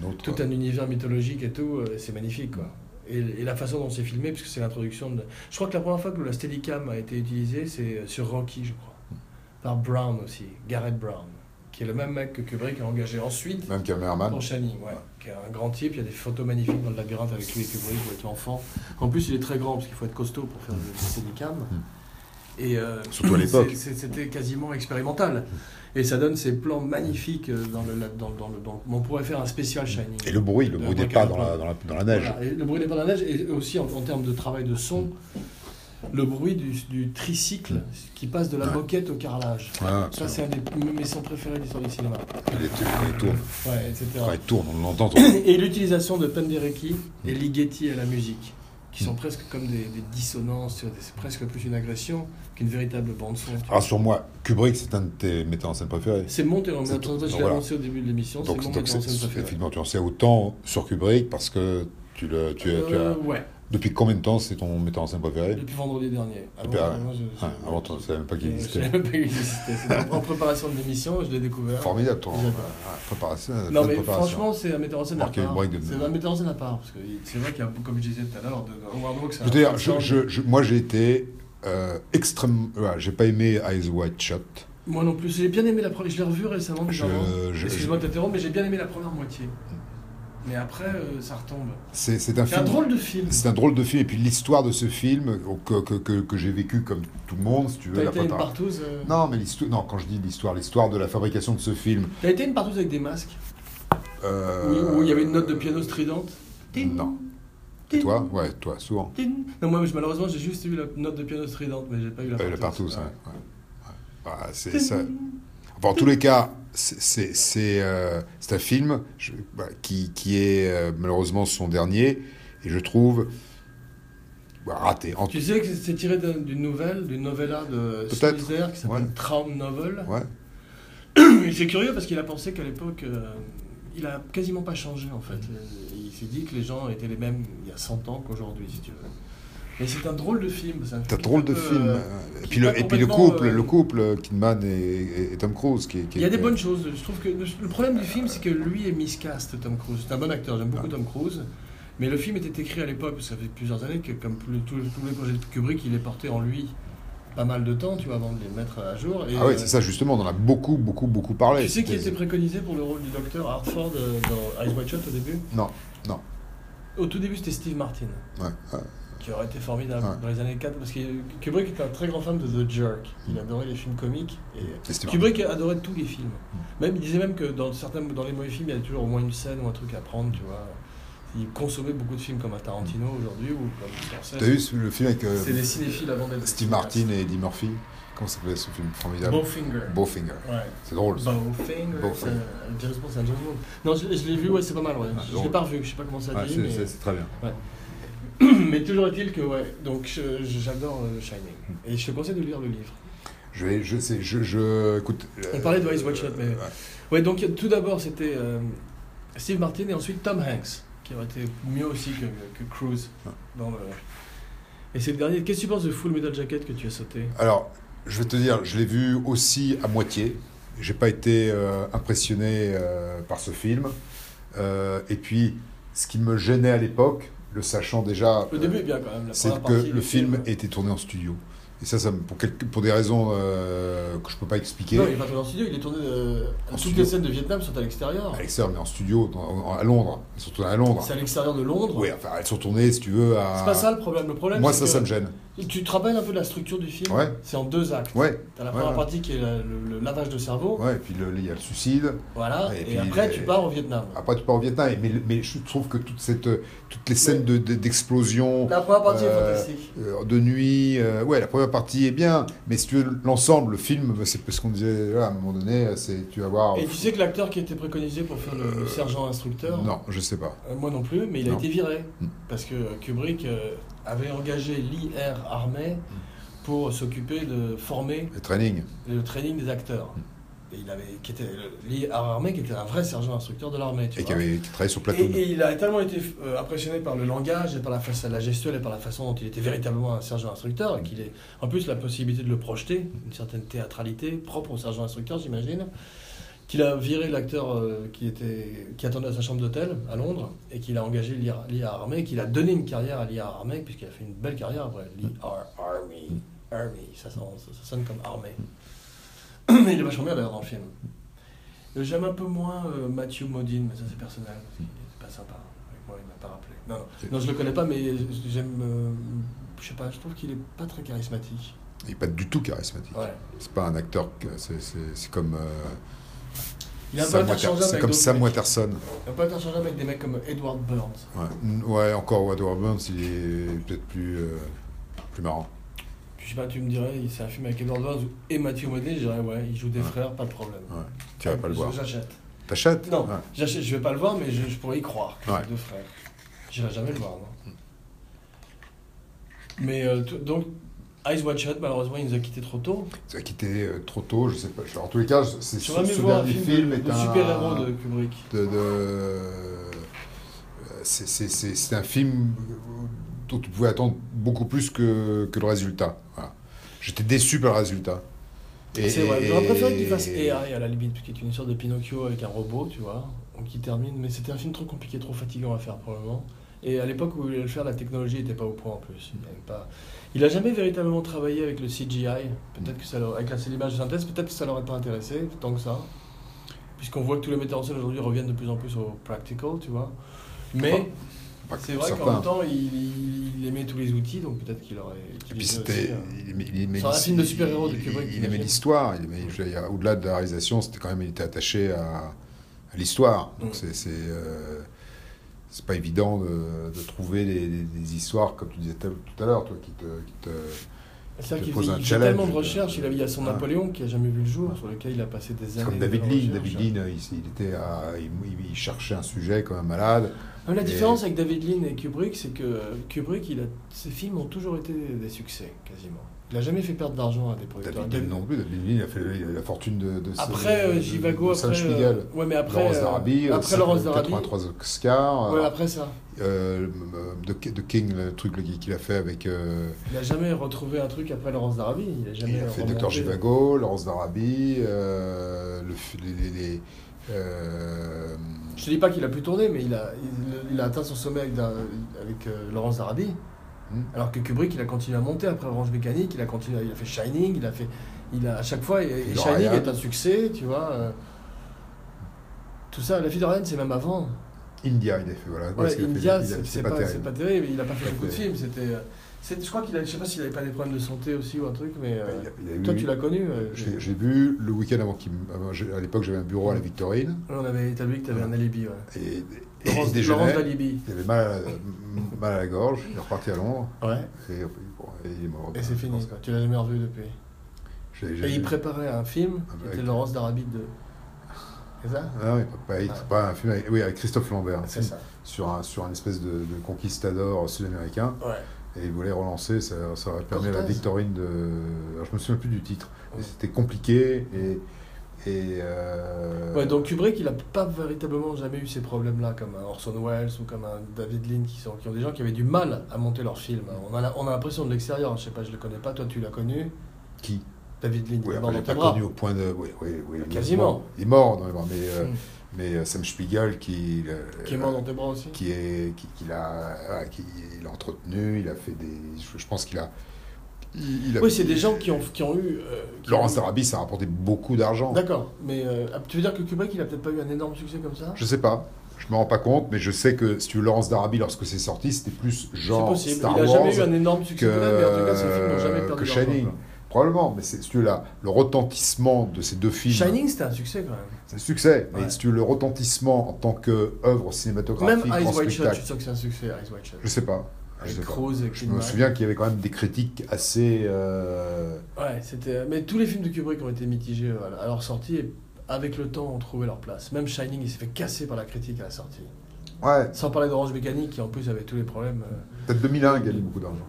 autre, tout un univers mythologique et tout, euh, c'est magnifique quoi. Et, et la façon dont c'est filmé, puisque c'est l'introduction de. Je crois que la première fois que la Steadicam a été utilisée, c'est euh, sur Rocky, je crois. Par Brown aussi, Garrett Brown, qui est le même mec que Kubrick a engagé ensuite Même caméraman. pour Shining, ouais. Qui est un grand type, il y a des photos magnifiques dans le labyrinthe avec lui et Kubrick, il était enfant. En plus, il est très grand parce qu'il faut être costaud pour faire le Steadicam. Et euh, Surtout à l'époque. C'était quasiment expérimental. Et ça donne ces plans magnifiques euh, dans le, dans, dans le, dans On pourrait faire un spécial Shining. Et le bruit, le bruit des Michael pas dans la, Mann. dans la, dans la neige. Voilà, le bruit des pas dans la neige, et aussi en, en termes de travail de son, le bruit du, du tricycle qui passe de la Ouais. moquette au carrelage. Ah, Ça, c'est un des mes sons préférés de l'histoire du cinéma. il est- quand il tourne. Ouais, etc. Quand il tourne, on l'entend. Et l'utilisation de Penderecki et Ligeti à la musique, qui sont presque comme des, des dissonances, c'est presque plus une agression qu'une véritable bande-son. Rassure-moi, Kubrick, c'est un de tes metteurs en scène préférés. C'est mon metteur en scène, tout. je l'ai Voilà. annoncé au début de l'émission, c'est Donc, mon donc metteur en scène préféré. effectivement, tu en sais autant sur Kubrick parce que tu, le, tu, as- tu as. Euh, ouais. Depuis combien de temps c'est ton metteur en scène préféré Depuis vendredi dernier. Avant, Depuis- ah, moi, je- je- Ouais, Avant, ne savais même pas qu'il Je savais même pas qu'il existait. En- en préparation de l'émission, je l'ai découvert. Formidable, ton J'adore. euh, préparation. Non mais préparation. franchement, c'est un metteur en scène à part. de- C'est un metteur en scène à part. Parce que c'est vrai qu'il y a, comme je disais tout à l'heure, de Howard Hawks, moi j'ai été euh, extrêmement. voilà, j'ai pas aimé Eyes Wide Shut. Moi non plus. J'ai bien aimé la première. Je l'ai revu récemment. Excuse-moi de t'interrompre, mais j'ai bien aimé la première moitié. Mais après, euh, ça retombe. C'est c'est un C'est un film. drôle de film. C'est un drôle de film. Et puis l'histoire de ce film, que, que, que, que j'ai vécu comme tout le monde, si tu veux. T'as la été une partouze. euh, Non, mais l'histoire. Non, quand je dis l'histoire, l'histoire de la fabrication de ce film. T'as été une partouze avec des masques euh, où, il y avait une note de piano stridente Tin, Non. Et toi? Ouais, toi, souvent. tin. Non, moi, malheureusement, j'ai juste eu la note de piano stridente, mais j'ai pas eu la eu la partouze. ouais. Ouais. Voilà, c'est ça. Enfin, en tous les cas, c'est- c'est c'est, euh, c'est un film je- bah, qui, qui est euh, malheureusement son dernier, et je trouve bah, raté. En- Tu sais que c'est tiré d'un- d'une nouvelle, d'une novella de Slizer qui s'appelle ouais. Traum Novel. Ouais. C'est curieux parce qu'il a pensé qu'à l'époque, euh, il a quasiment pas changé en fait. Il s'est dit que les gens étaient les mêmes il y a 100 ans qu'aujourd'hui, si tu veux. Mais c'est un drôle de film. C'est un C'est un film drôle de peu, film. euh, et puis le, pas et puis le complètement, couple, euh, le couple Kidman et, et- et Tom Cruise qui, qui Il y a des bonnes choses. Je trouve que le, le problème du film, c'est que lui est miscast, Tom Cruise. C'est un bon acteur, j'aime beaucoup Ah. Tom Cruise. Mais le film était écrit à l'époque, ça fait plusieurs années que, comme tous les projets de Kubrick, il est porté en lui pas mal de temps, tu vois, avant de les mettre à jour. Et, Ah euh, c'est ça justement. On en a beaucoup, beaucoup, beaucoup parlé. Tu sais qui était préconisé pour le rôle du docteur Hartford euh, dans Ice White Shot au début? Non, non. Au tout début, c'était Steve Martin, Ouais, ouais. Qui aurait été formidable Ouais. dans les années 4, parce que Kubrick était un très grand fan de The Jerk. Il adorait les films comiques. Et Kubrick adorait tous les films. Même, il disait même que dans, certains, dans les mauvais films, il y avait toujours au moins une scène ou un truc à prendre, tu vois. Il consommait beaucoup de films comme à Tarantino aujourd'hui ou comme Scorsese. T'as vu le film avec euh, C'est des cinéphiles avant d'être Steve. Martin et Eddie Murphy Comment s'appelait ce film formidable? Bowfinger. Bowfinger. Ouais. C'est drôle. ça. Bowfinger. Bowfinger. c'est un- James Bond. Non, je, je l'ai vu, ouais, c'est pas mal, ouais. Ah, je l'ai pas revu, je sais pas comment ça Ouais, dit, c'est- mais... c'est c'est très bien. mais toujours est-il que, ouais, donc j'adore euh, Shining. Et je te conseille de lire le livre. Je vais, je sais, je, je écoute. On euh, parlait de Ice Watch mais... ouais. Ouais, donc tout d'abord, c'était euh, Steve Martin et ensuite Tom Hanks, qui aurait été mieux aussi que, que Cruise. Ouais. Dans le- Et c'est le dernier. Qu'est-ce que tu penses de Full Metal Jacket que tu as sauté? Alors, je vais te dire, je l'ai vu aussi à moitié. J'ai pas été euh, impressionné euh, par ce film. Et puis, ce qui me gênait à l'époque, le sachant déjà, Le euh, début est bien quand même. c'est que le du film était tourné en studio. Et ça, pour, quelques- pour des raisons euh, que je peux pas expliquer. Non, il est pas tourné en studio, il est tourné. euh, En toutes studio. les scènes de Vietnam sont à l'extérieur. À l'extérieur, mais en studio, dans- à Londres. Elles sont tournées à Londres. C'est à l'extérieur de Londres. Oui, enfin, elles sont tournées, si tu veux, à. C'est pas ça le problème. Le problème, Moi, ça, que ça me gêne. Tu te rappelles un peu de la structure du film Ouais. C'est en deux actes. Ouais, T'as la première ouais. partie qui est la- le, le lavage de cerveau. ouais. Et puis, il y a le suicide. Voilà. Et Et, puis, après, tu pars au Vietnam. Après, tu pars au Vietnam. Mais, mais je trouve que toute cette, toutes les scènes de- de- d'explosion. La première partie est Euh, fantastique. euh, de nuit, euh, ouais, la première partie est bien, mais si tu veux l'ensemble, le film, c'est ce qu'on disait à un moment donné, c'est tu vas voir. Et tu sais que l'acteur qui était préconisé pour faire le, le sergent instructeur, Non, je sais pas. euh, moi non plus, mais il a Non. été viré. Mm. Parce que Kubrick euh, avait engagé l'IR Armée pour s'occuper de former Le training. le training des acteurs. Et il avait, qui était l'IR Armée, qui était un vrai sergent instructeur de l'armée. Et qui avait qui travaillait sur Et, Platoon. et il a tellement été euh, impressionné par le langage et par la, façon, la gestuelle et par la façon dont il était véritablement un sergent instructeur, et qu'il ait en plus la possibilité de le projeter, une certaine théâtralité propre au sergent instructeur, j'imagine, qu'il a viré l'acteur euh, qui, était, qui attendait à sa chambre d'hôtel à Londres, et qu'il a engagé l'IA Armée, qu'il a donné une carrière à l'IA Armée, puisqu'il a fait une belle carrière après. L'IA Army, Army, ça, sonne- ça- ça sonne comme armée. Mais il est vachement bien d'ailleurs dans le film. Euh, J'aime un peu moins euh, Matthew Modine, mais ça c'est personnel, parce qu'il était pas sympa avec moi, il m'a pas rappelé. Non, non, non, je le connais pas, mais j'aime. euh, je sais pas, je trouve qu'il est pas très charismatique. Il n'est pas du tout charismatique. Ouais. C'est pas un acteur, c'est- comme. euh, Il est un peu interchangeable c'est avec comme Sam mecs. Watterson. Un peu interchangeable avec des mecs comme Edward Burns. Ouais, ouais encore Edward Burns, il est peut-être plus, euh, plus marrant. Je sais pas, tu me dirais, c'est un film avec Edward Burns et Matthew Modine, je dirais, ouais, ils jouent des Ouais. frères, pas de problème. Ouais. Tu vas pas le voir. J'achète. T'achètes Non, j'achète, je vais pas le voir, mais je, je pourrais y croire. Deux frères. J'irai jamais le voir, non. Mais euh, donc, Ice Watch Shot, malheureusement, il nous a quittés trop tôt. Tu as quitté euh, trop tôt, je sais pas. En tous les cas, c'est ce, ce voir un dernier film, film de, est de un super-héros de Kubrick. de, de- euh, c'est- un film dont tu pouvais attendre beaucoup plus que, que le résultat. Voilà. J'étais déçu par le résultat. C'est vrai, j'aurais préféré qu'il fasse AI à la limite, qui est une sorte de Pinocchio avec un robot, tu vois, qui termine. Mais c'était un film trop compliqué, trop fatigant à faire probablement. Et à l'époque où il voulait le faire, la technologie n'était pas au point en plus. Il avait pas... Il a jamais véritablement travaillé avec le CGI. Peut-être que ça l'aurait- avec l'image de synthèse, peut-être que ça l'aurait pas intéressé tant que ça. Puisqu'on voit que tous les metteurs en scène aujourd'hui reviennent de plus en plus au practical, tu vois. Mais c'est vrai qu'en même temps, il, aimait tous les outils, donc peut-être qu'il aurait Et puis c'était. euh, C'est un l'his- film de super-héros de il- Kubrick, Il, aimait l'histoire. Au-delà de la réalisation, c'était quand même, il était attaché à, à l'histoire. Donc Mm. c'est. C'est, euh, pas évident de, de trouver des, des- des histoires, comme tu disais tout à l'heure, toi, qui te. qui te- C'est vrai qu'il pose fait, tellement de recherches. Il y a son Ah. Napoléon qui a jamais vu le jour, sur lequel il a passé des années. comme David Lean. David Lean, il, était il, il cherchait un sujet comme un malade. Ah, La différence avec David Lean et Kubrick, c'est que Kubrick, il a, ses films ont toujours été des succès, quasiment. Il a jamais fait perdre d'argent à des producteurs. David non plus. David il a fait la fortune de, de Après de- euh, de- Givago, de après. Spiegel. euh, ouais, mais après. Laurence euh, d'Arabie, après cinq- Laurence d'Arabie. 83 Oscars. Ouais, après ça. Euh, de, de King, le truc qu'il a fait avec. euh, Il a jamais retrouvé un truc après Laurence d'Arabie. Il a jamais il a fait. Docteur Givago, Laurence d'Arabie, euh, le, les. les- les, euh, Je te dis pas qu'il a pu tourner, mais il a, il, il a atteint son sommet avec, avec euh, Laurence d'Arabie. Hmm. Alors que Kubrick, il a continué à monter après Orange Mécanique, il a continué, il a fait Shining, il a fait, il a à chaque fois, et, Shining est un succès, tu vois. euh, tout ça, la fille Ryan, c'est même avant. India, il a fait. Voilà, Ouais, India, c'est pas, terrible. c'est pas terrible. Il a pas fait beaucoup de films. C'était, euh, c'est- je crois qu'il a, je sais pas s'il avait pas des problèmes de santé aussi ou un truc, mais euh, Il a- il a eu- toi, tu l'as connu. J'ai vu le week-end avant qu'il. à l'époque, j'avais un bureau à la Victorine. on avait établi que tu avais un alibi. Ouais. Et Laurence, il. Laurence. Il avait mal à, mal à la gorge. Il est reparti à Londres. Ouais. Et, bon, et il est mort. Et c'est fini. Quoi. Tu l'as jamais revu depuis. Et il préparait un film qui Avec- était Laurence d'Arabie de. C'est ça Ah Ah. pas un film avec, oui, avec Christophe Lambert, C'est ça. sur un, sur un espèce de, de conquistador sud-américain. Ouais. Et il voulait relancer, ça, ça aurait permis à la. Victorine de. Alors, je me souviens plus du titre. Mais. C'était compliqué et. Et euh, Ouais, donc Kubrick, il a pas véritablement jamais eu ces problèmes-là, comme un Orson Welles ou comme un David Lean, qui, sont, qui ont des gens qui avaient du mal à monter leurs films. On a, on a l'impression de l'extérieur, je sais pas, je le connais pas, toi tu l'as connu, Qui? David Lean, Oui, tes pas connu au point de. Oui, oui, oui. Quasiment. Il est mort dans les bras. Mais, euh, Mm. mais euh, Sam Spiegel, qui. euh, Qui est mort dans tes bras aussi qui est qui, qui l'a voilà, qui il a entretenu il a fait des je, je pense qu'il a il, il a- Oui, c'est des gens qui ont, qui ont eu. euh, qui ont ça a rapporté beaucoup d'argent. D'accord, mais euh, tu veux dire que Kubrick, il a peut-être pas eu un énorme succès comme ça? Je sais pas. Je me rends pas compte mais je sais que si tu veux Laurence d'Arabie lorsque c'est sorti c'était plus C'est genre possible, Star il a Wars jamais eu un énorme succès que, peut-être, mais en tout cas, ses films n'ont jamais que perdu d'argent, Shining. probablement mais c'est si tu veux là le retentissement de ces deux films Shining, c'était un succès quand même. c'est un succès mais si tu veux le retentissement en tant que œuvre Même cinématographique Eyes en Wide Shut, suis sûr que c'est un succès, Eyes Wide Shut. je sais pas Avec et Je me souviens qu'il y avait quand même des critiques assez euh, Ouais, c'était. Mais tous les films de Kubrick ont été mitigés à leur sortie et avec le temps ont trouvé leur place. Même Shining, il s'est fait casser par la critique à la sortie. ouais Sans parler d'Orange Mécanique qui en plus avait tous les problèmes. euh. Peut-être 2001 gagnait beaucoup d'argent.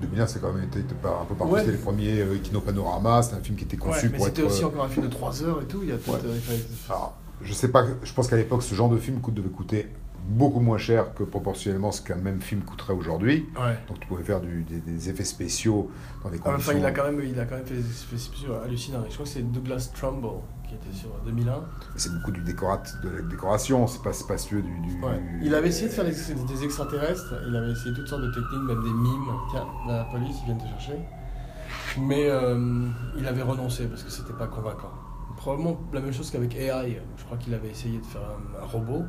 2001, c'est quand même été un peu partout. Ouais. C'était les premiers euh, Kino Panorama. C'était un film qui était conçu Ouais, mais pour c'était être. aussi encore un film de 3 heures et tout. Il y a peut-être. Ouais. je sais pas. Je pense qu'à l'époque, ce genre de film coûte, devait coûter beaucoup moins cher que proportionnellement ce qu'un même film coûterait aujourd'hui. Ouais. Donc tu pouvais faire du- des, des effets spéciaux dans des Enfin, conditions. il a quand même, il a quand même fait des effets spéciaux hallucinants. Je crois que c'est Douglas Trumbull qui était sur 2001. C'est beaucoup du décorat, de la décoration. C'est pas spacieux du. du- Ouais. Il avait essayé de faire des, des extraterrestres, il avait essayé toutes sortes de techniques, même des mimes. Tiens, la police, ils viennent te chercher. Mais euh, il avait renoncé parce que c'était pas convaincant. Probablement la même chose qu'avec AI. Je crois qu'il avait essayé de faire un, un robot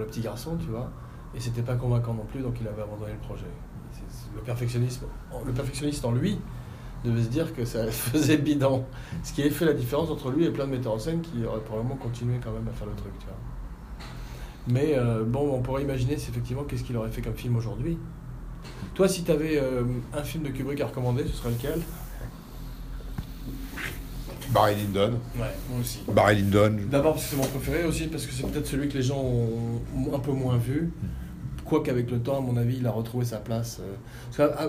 le petit garçon, tu vois, et c'était pas convaincant non plus, donc il avait abandonné le projet. Le perfectionnisme, le perfectionniste en lui devait se dire que ça faisait bidon. Ce qui a fait la différence entre lui et plein de metteurs en scène qui auraient probablement continué quand même à faire le truc, tu vois. Mais euh, bon, on pourrait imaginer effectivement qu'est-ce qu'il aurait fait comme film aujourd'hui. Toi, si tu avais un film de Kubrick à recommander, ce serait lequel? Barry Lyndon. Ouais, moi aussi. Barry Lyndon. D'abord parce que c'est mon préféré, aussi parce que c'est peut-être celui que les gens ont ont un peu moins vu. Quoique avec le temps, à mon avis, il a retrouvé sa place. euh, parce que, ah,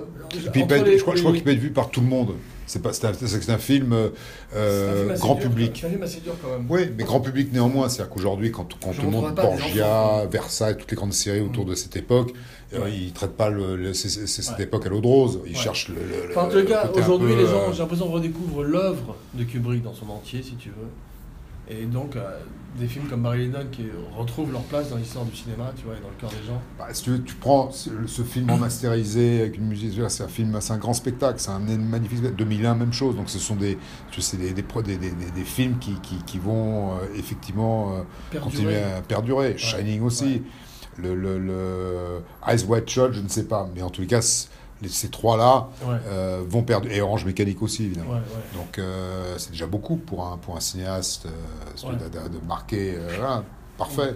Puis être- les- je crois, je crois qu'il peut être vu par tout le monde. C'est pas, c'est un, c'est un film euh, c'est un film assez grand dur, public. C'est un film assez dur quand même. Oui, mais grand public néanmoins. C'est-à-dire qu'aujourd'hui, quand, tout le monde, Borgia, Versailles, toutes les grandes séries autour Mm. de cette époque, euh, Ouais. ils ne traitent pas le, le- c'est, c'est- c'est cette Ouais. époque à l'eau de rose. Ils Ouais. cherchent le. le- Enfin, en le tout cas, aujourd'hui, peu, les gens, euh, j'ai l'impression, redécouvrent l'œuvre de Kubrick dans son entier, si tu veux. Et donc, euh, des films comme Barry Lyndon qui retrouvent leur place dans l'histoire du cinéma, tu vois, et dans le cœur des gens. Bah, si tu, veux, tu prends ce, ce film remasterisé avec une musique, c'est un film, c'est un grand spectacle, c'est un magnifique spectacle. 2001, même chose. Donc ce sont des, tu sais, des, des, des, des, films qui, qui, qui vont euh, effectivement euh, continuer Perdurer. à perdurer. Shining aussi. ouais. Le, le, le Eyes Wide Shut, je ne sais pas, mais en tous les cas, les- ces trois-là Ouais, euh, vont perdre. Et Orange Mécanique aussi, évidemment. ouais, ouais. Donc euh, c'est déjà beaucoup pour un, pour un cinéaste euh, de, de- de marquer. voilà, parfait.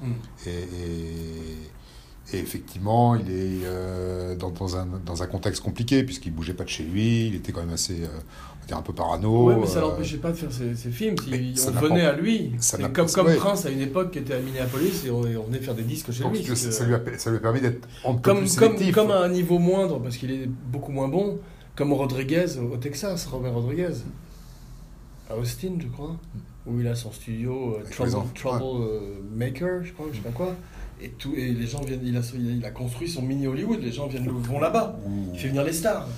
Mm. Et, et- et effectivement, il est euh, dans, dans un, dans un contexte compliqué, puisqu'il bougeait pas de chez lui, il était quand même assez, euh, on dire un peu parano. Ouais, mais ça euh, l'empêchait pas de faire ses, ses films. Si on n'a venait à lui. ça comme, comme ouais. Prince à une époque qui était à Minneapolis et on, et on venait faire des disques chez donc, lui. que- ça lui a, ça lui a permis d'être un peu comme, plus comme, sélectif. comme à un niveau moindre, parce qu'il est beaucoup moins bon, comme Rodriguez au Texas, Robert Rodriguez. À Austin, je crois, où il a son studio euh, Trouble, Trouble, Maker, je crois, je sais pas quoi. Et, tout, et les gens viennent, il a, il a construit son mini Hollywood, les gens viennent, vont là-bas. Ou, Il fait venir les stars.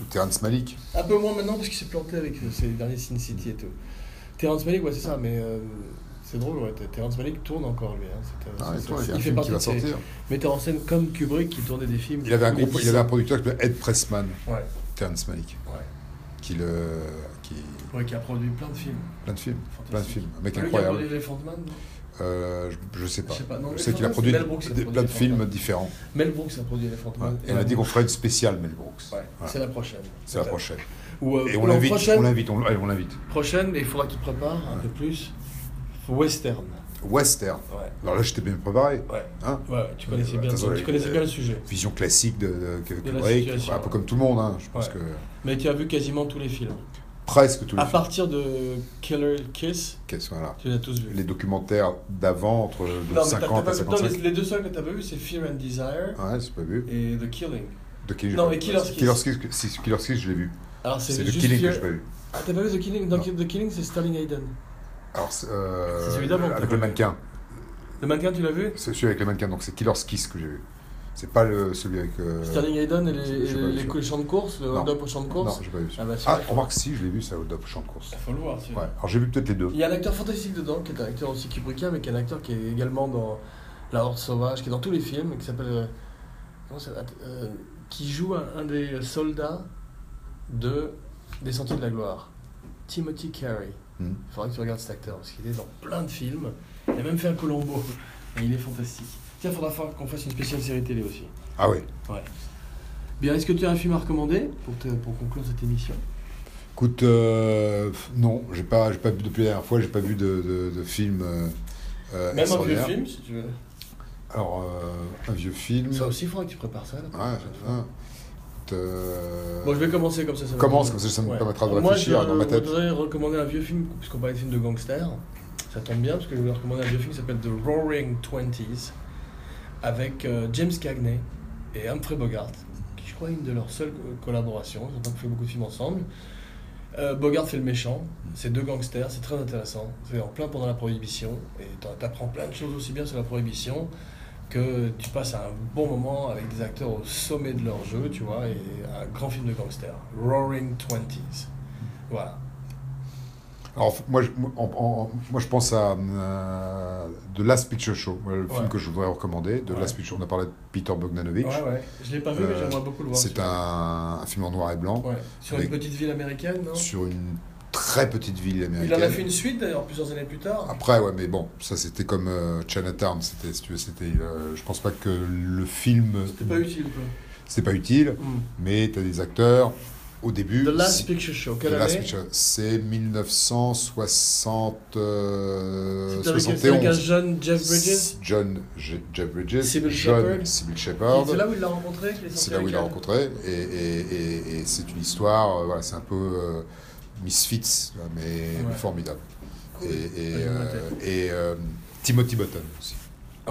ou Terrence Malick. Un peu moins maintenant parce qu'il s'est planté avec euh, ses derniers Sin City et tout. Terrence Malick, ouais, c'est ça, mais euh, c'est drôle, ouais. Terrence Malick tourne encore lui. Hein. C'est, euh, Ah, c'est- toi, il a il un fait partie de sortir. metteurs en scène comme Kubrick qui tournait des films. Il avait un, groupe, il 10 avait un producteur qui s'appelait Ed Pressman, Ouais, Terrence Malick, ouais. qui, le, qui Ouais, qui a produit plein de films. plein de films, plein de films, un mec Lui qui a incroyable. produit Elephant Man non Euh, je, je sais pas. Je sais pas, non, je sais qu'il a produit Brooks a des- plein de films différents. Mel Brooks a produit Elephant. Et on a dit qu'on ferait une spéciale Mel Brooks. Ouais, c'est la prochaine. C'est la prochaine. Ou, euh, Et on l'invite, on l'invite, on, allez, on l'invite. prochaine, mais il faudra te prépares un peu plus. Western. Western. Alors là, j'étais bien préparé. Ouais. Hein tu connaissais, Euh, bien, désolé. tu connaissais bien le sujet. Vision classique de, de, Kubrick, un peu comme tout le monde. Hein. Je pense que Mais tu as vu quasiment tous les films. Presque tous les À films. partir de Killer Kiss, Quels sont là. tu les as tous vus. Les documentaires d'avant, entre de Non, mais t'as- t'as 50 pas vu- non, 55. les, les deux seuls que tu pas vu, c'est Fear and Desire Ouais, c'est pas vu. et The Killing. De Killing- Non, mais Killer's Kiss. Killer's Kiss, que- si, Killer's Kiss, je l'ai vu. Alors C'est c'est The juste Killing Fear- que je pas vu. Ah, t'as pas vu The Killing? Non. Dans The Killing, c'est Sterling Hayden. Alors, c'est, euh, C'est celui d'avant que t'as avec pas le vu. mannequin. Le mannequin, tu l'as vu? C'est celui avec le mannequin, donc c'est Killer's Kiss que j'ai vu. C'est pas le, celui avec. euh, Sterling Hayden et les, je je les, champs de course, le Non. hold-up au champ de Non, course. j'ai pas vu. Ah bah, Ah, remarque, si, je l'ai vu, ça, au Dop Champ de course. Il faut le voir. Ouais, alors j'ai vu peut-être les deux. Il y a un acteur fantastique dedans, qui est un acteur aussi Kubrickien, mais qui est un acteur qui est également dans La Horde Sauvage, qui est dans tous les films, qui s'appelle. euh, comment ça euh, Qui joue un, un des soldats de Des Sentiers de la Gloire. Timothy Carey. Hmm. Il faudra que tu regardes cet acteur, parce qu'il est dans plein de films. Il a même fait un Colombo. Et il est fantastique. Tiens, il faudra faire qu'on fasse une spéciale série télé aussi. Ah oui. Ouais. Bien, est-ce que tu as un film à recommander pour, te- pour conclure cette émission? Écoute, euh, non, j'ai pas, j'ai pas vu depuis la dernière fois, j'ai pas vu de, de, de film. euh, euh, Même un vieux film, si tu veux. Alors, euh, un vieux film. Ça aussi, il faudra que tu prépares ça. là, Ouais, ouais. Euh, Bon, je vais commencer comme ça. ça Commence, me- comme ça, ça me Ouais. permettra de Moi, réfléchir je dans ma tête. voudrais recommander un vieux film, puisqu'on parlait de films de gangsters. Ça tombe bien, parce que je voulais recommander un vieux film qui s'appelle The Roaring Twenties, avec euh, James Cagney et Humphrey Bogart, qui je crois est une de leurs seules co- collaborations. Ils ont pas fait beaucoup de films ensemble. Euh, Bogart fait le méchant, c'est deux gangsters, c'est très intéressant. C'est en plein pendant la prohibition, et tu apprends plein de choses aussi bien sur la prohibition que tu passes un bon moment avec des acteurs au sommet de leur jeu, tu vois, et un grand film de gangster, Roaring Twenties. Voilà. Alors, moi, je, moi, je pense à euh, The Last Picture Show, voilà, le film que je voudrais recommander. The Ouais. Last Picture, on a parlé de Peter Bogdanovich. Ouais, ouais. Je l'ai pas vu, mais Euh, j'aimerais beaucoup le voir. C'est un, un film en noir et blanc Ouais. Sur avec- une petite ville américaine, non? sur une très petite ville Il américaine. en a fait une suite d'ailleurs plusieurs années plus tard. Après, ouais, mais bon, ça c'était comme euh, Chinatown. C'était, si tu veux, c'était. euh, je pense pas que le film. C'était pas utile, quoi. C'était pas utile, Hmm. mais tu as des acteurs au début. The Last si- Picture Show, The quelle Last année? Picture, c'est 1960. euh, C'est avec, un 71. jeune Jeff Bridges? John Jeff Bridges, Sybil Shepherd? Sybil Shepherd. C'est là où il l'a rencontré C'est là où il l'a rencontré. Et, et- et- et c'est une histoire, euh, voilà, c'est un peu euh, Misfits, mais, Ouais. formidable. Cool. Et, et, euh, Timothy Button aussi.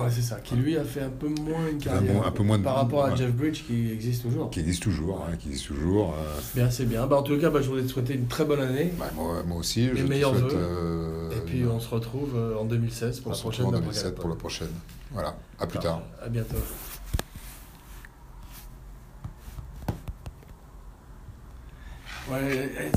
Ouais, c'est ça. Qui lui a fait un peu moins une carrière. moins- un peu moins de- Par rapport à ouais. Jeff Bridge qui existe toujours. qui existe toujours, hein, qui existe toujours. euh, Bien, c'est bien. Bah, en tout cas, bah, je voulais te souhaiter une très bonne année. bah, moi, moi aussi, je Les te meilleurs souhaite, vœux. euh, Et puis on se retrouve euh, en 2016 pour on la se prochaine en Double 2007 pour la prochaine. Voilà, à plus tard. À bientôt. Ouais,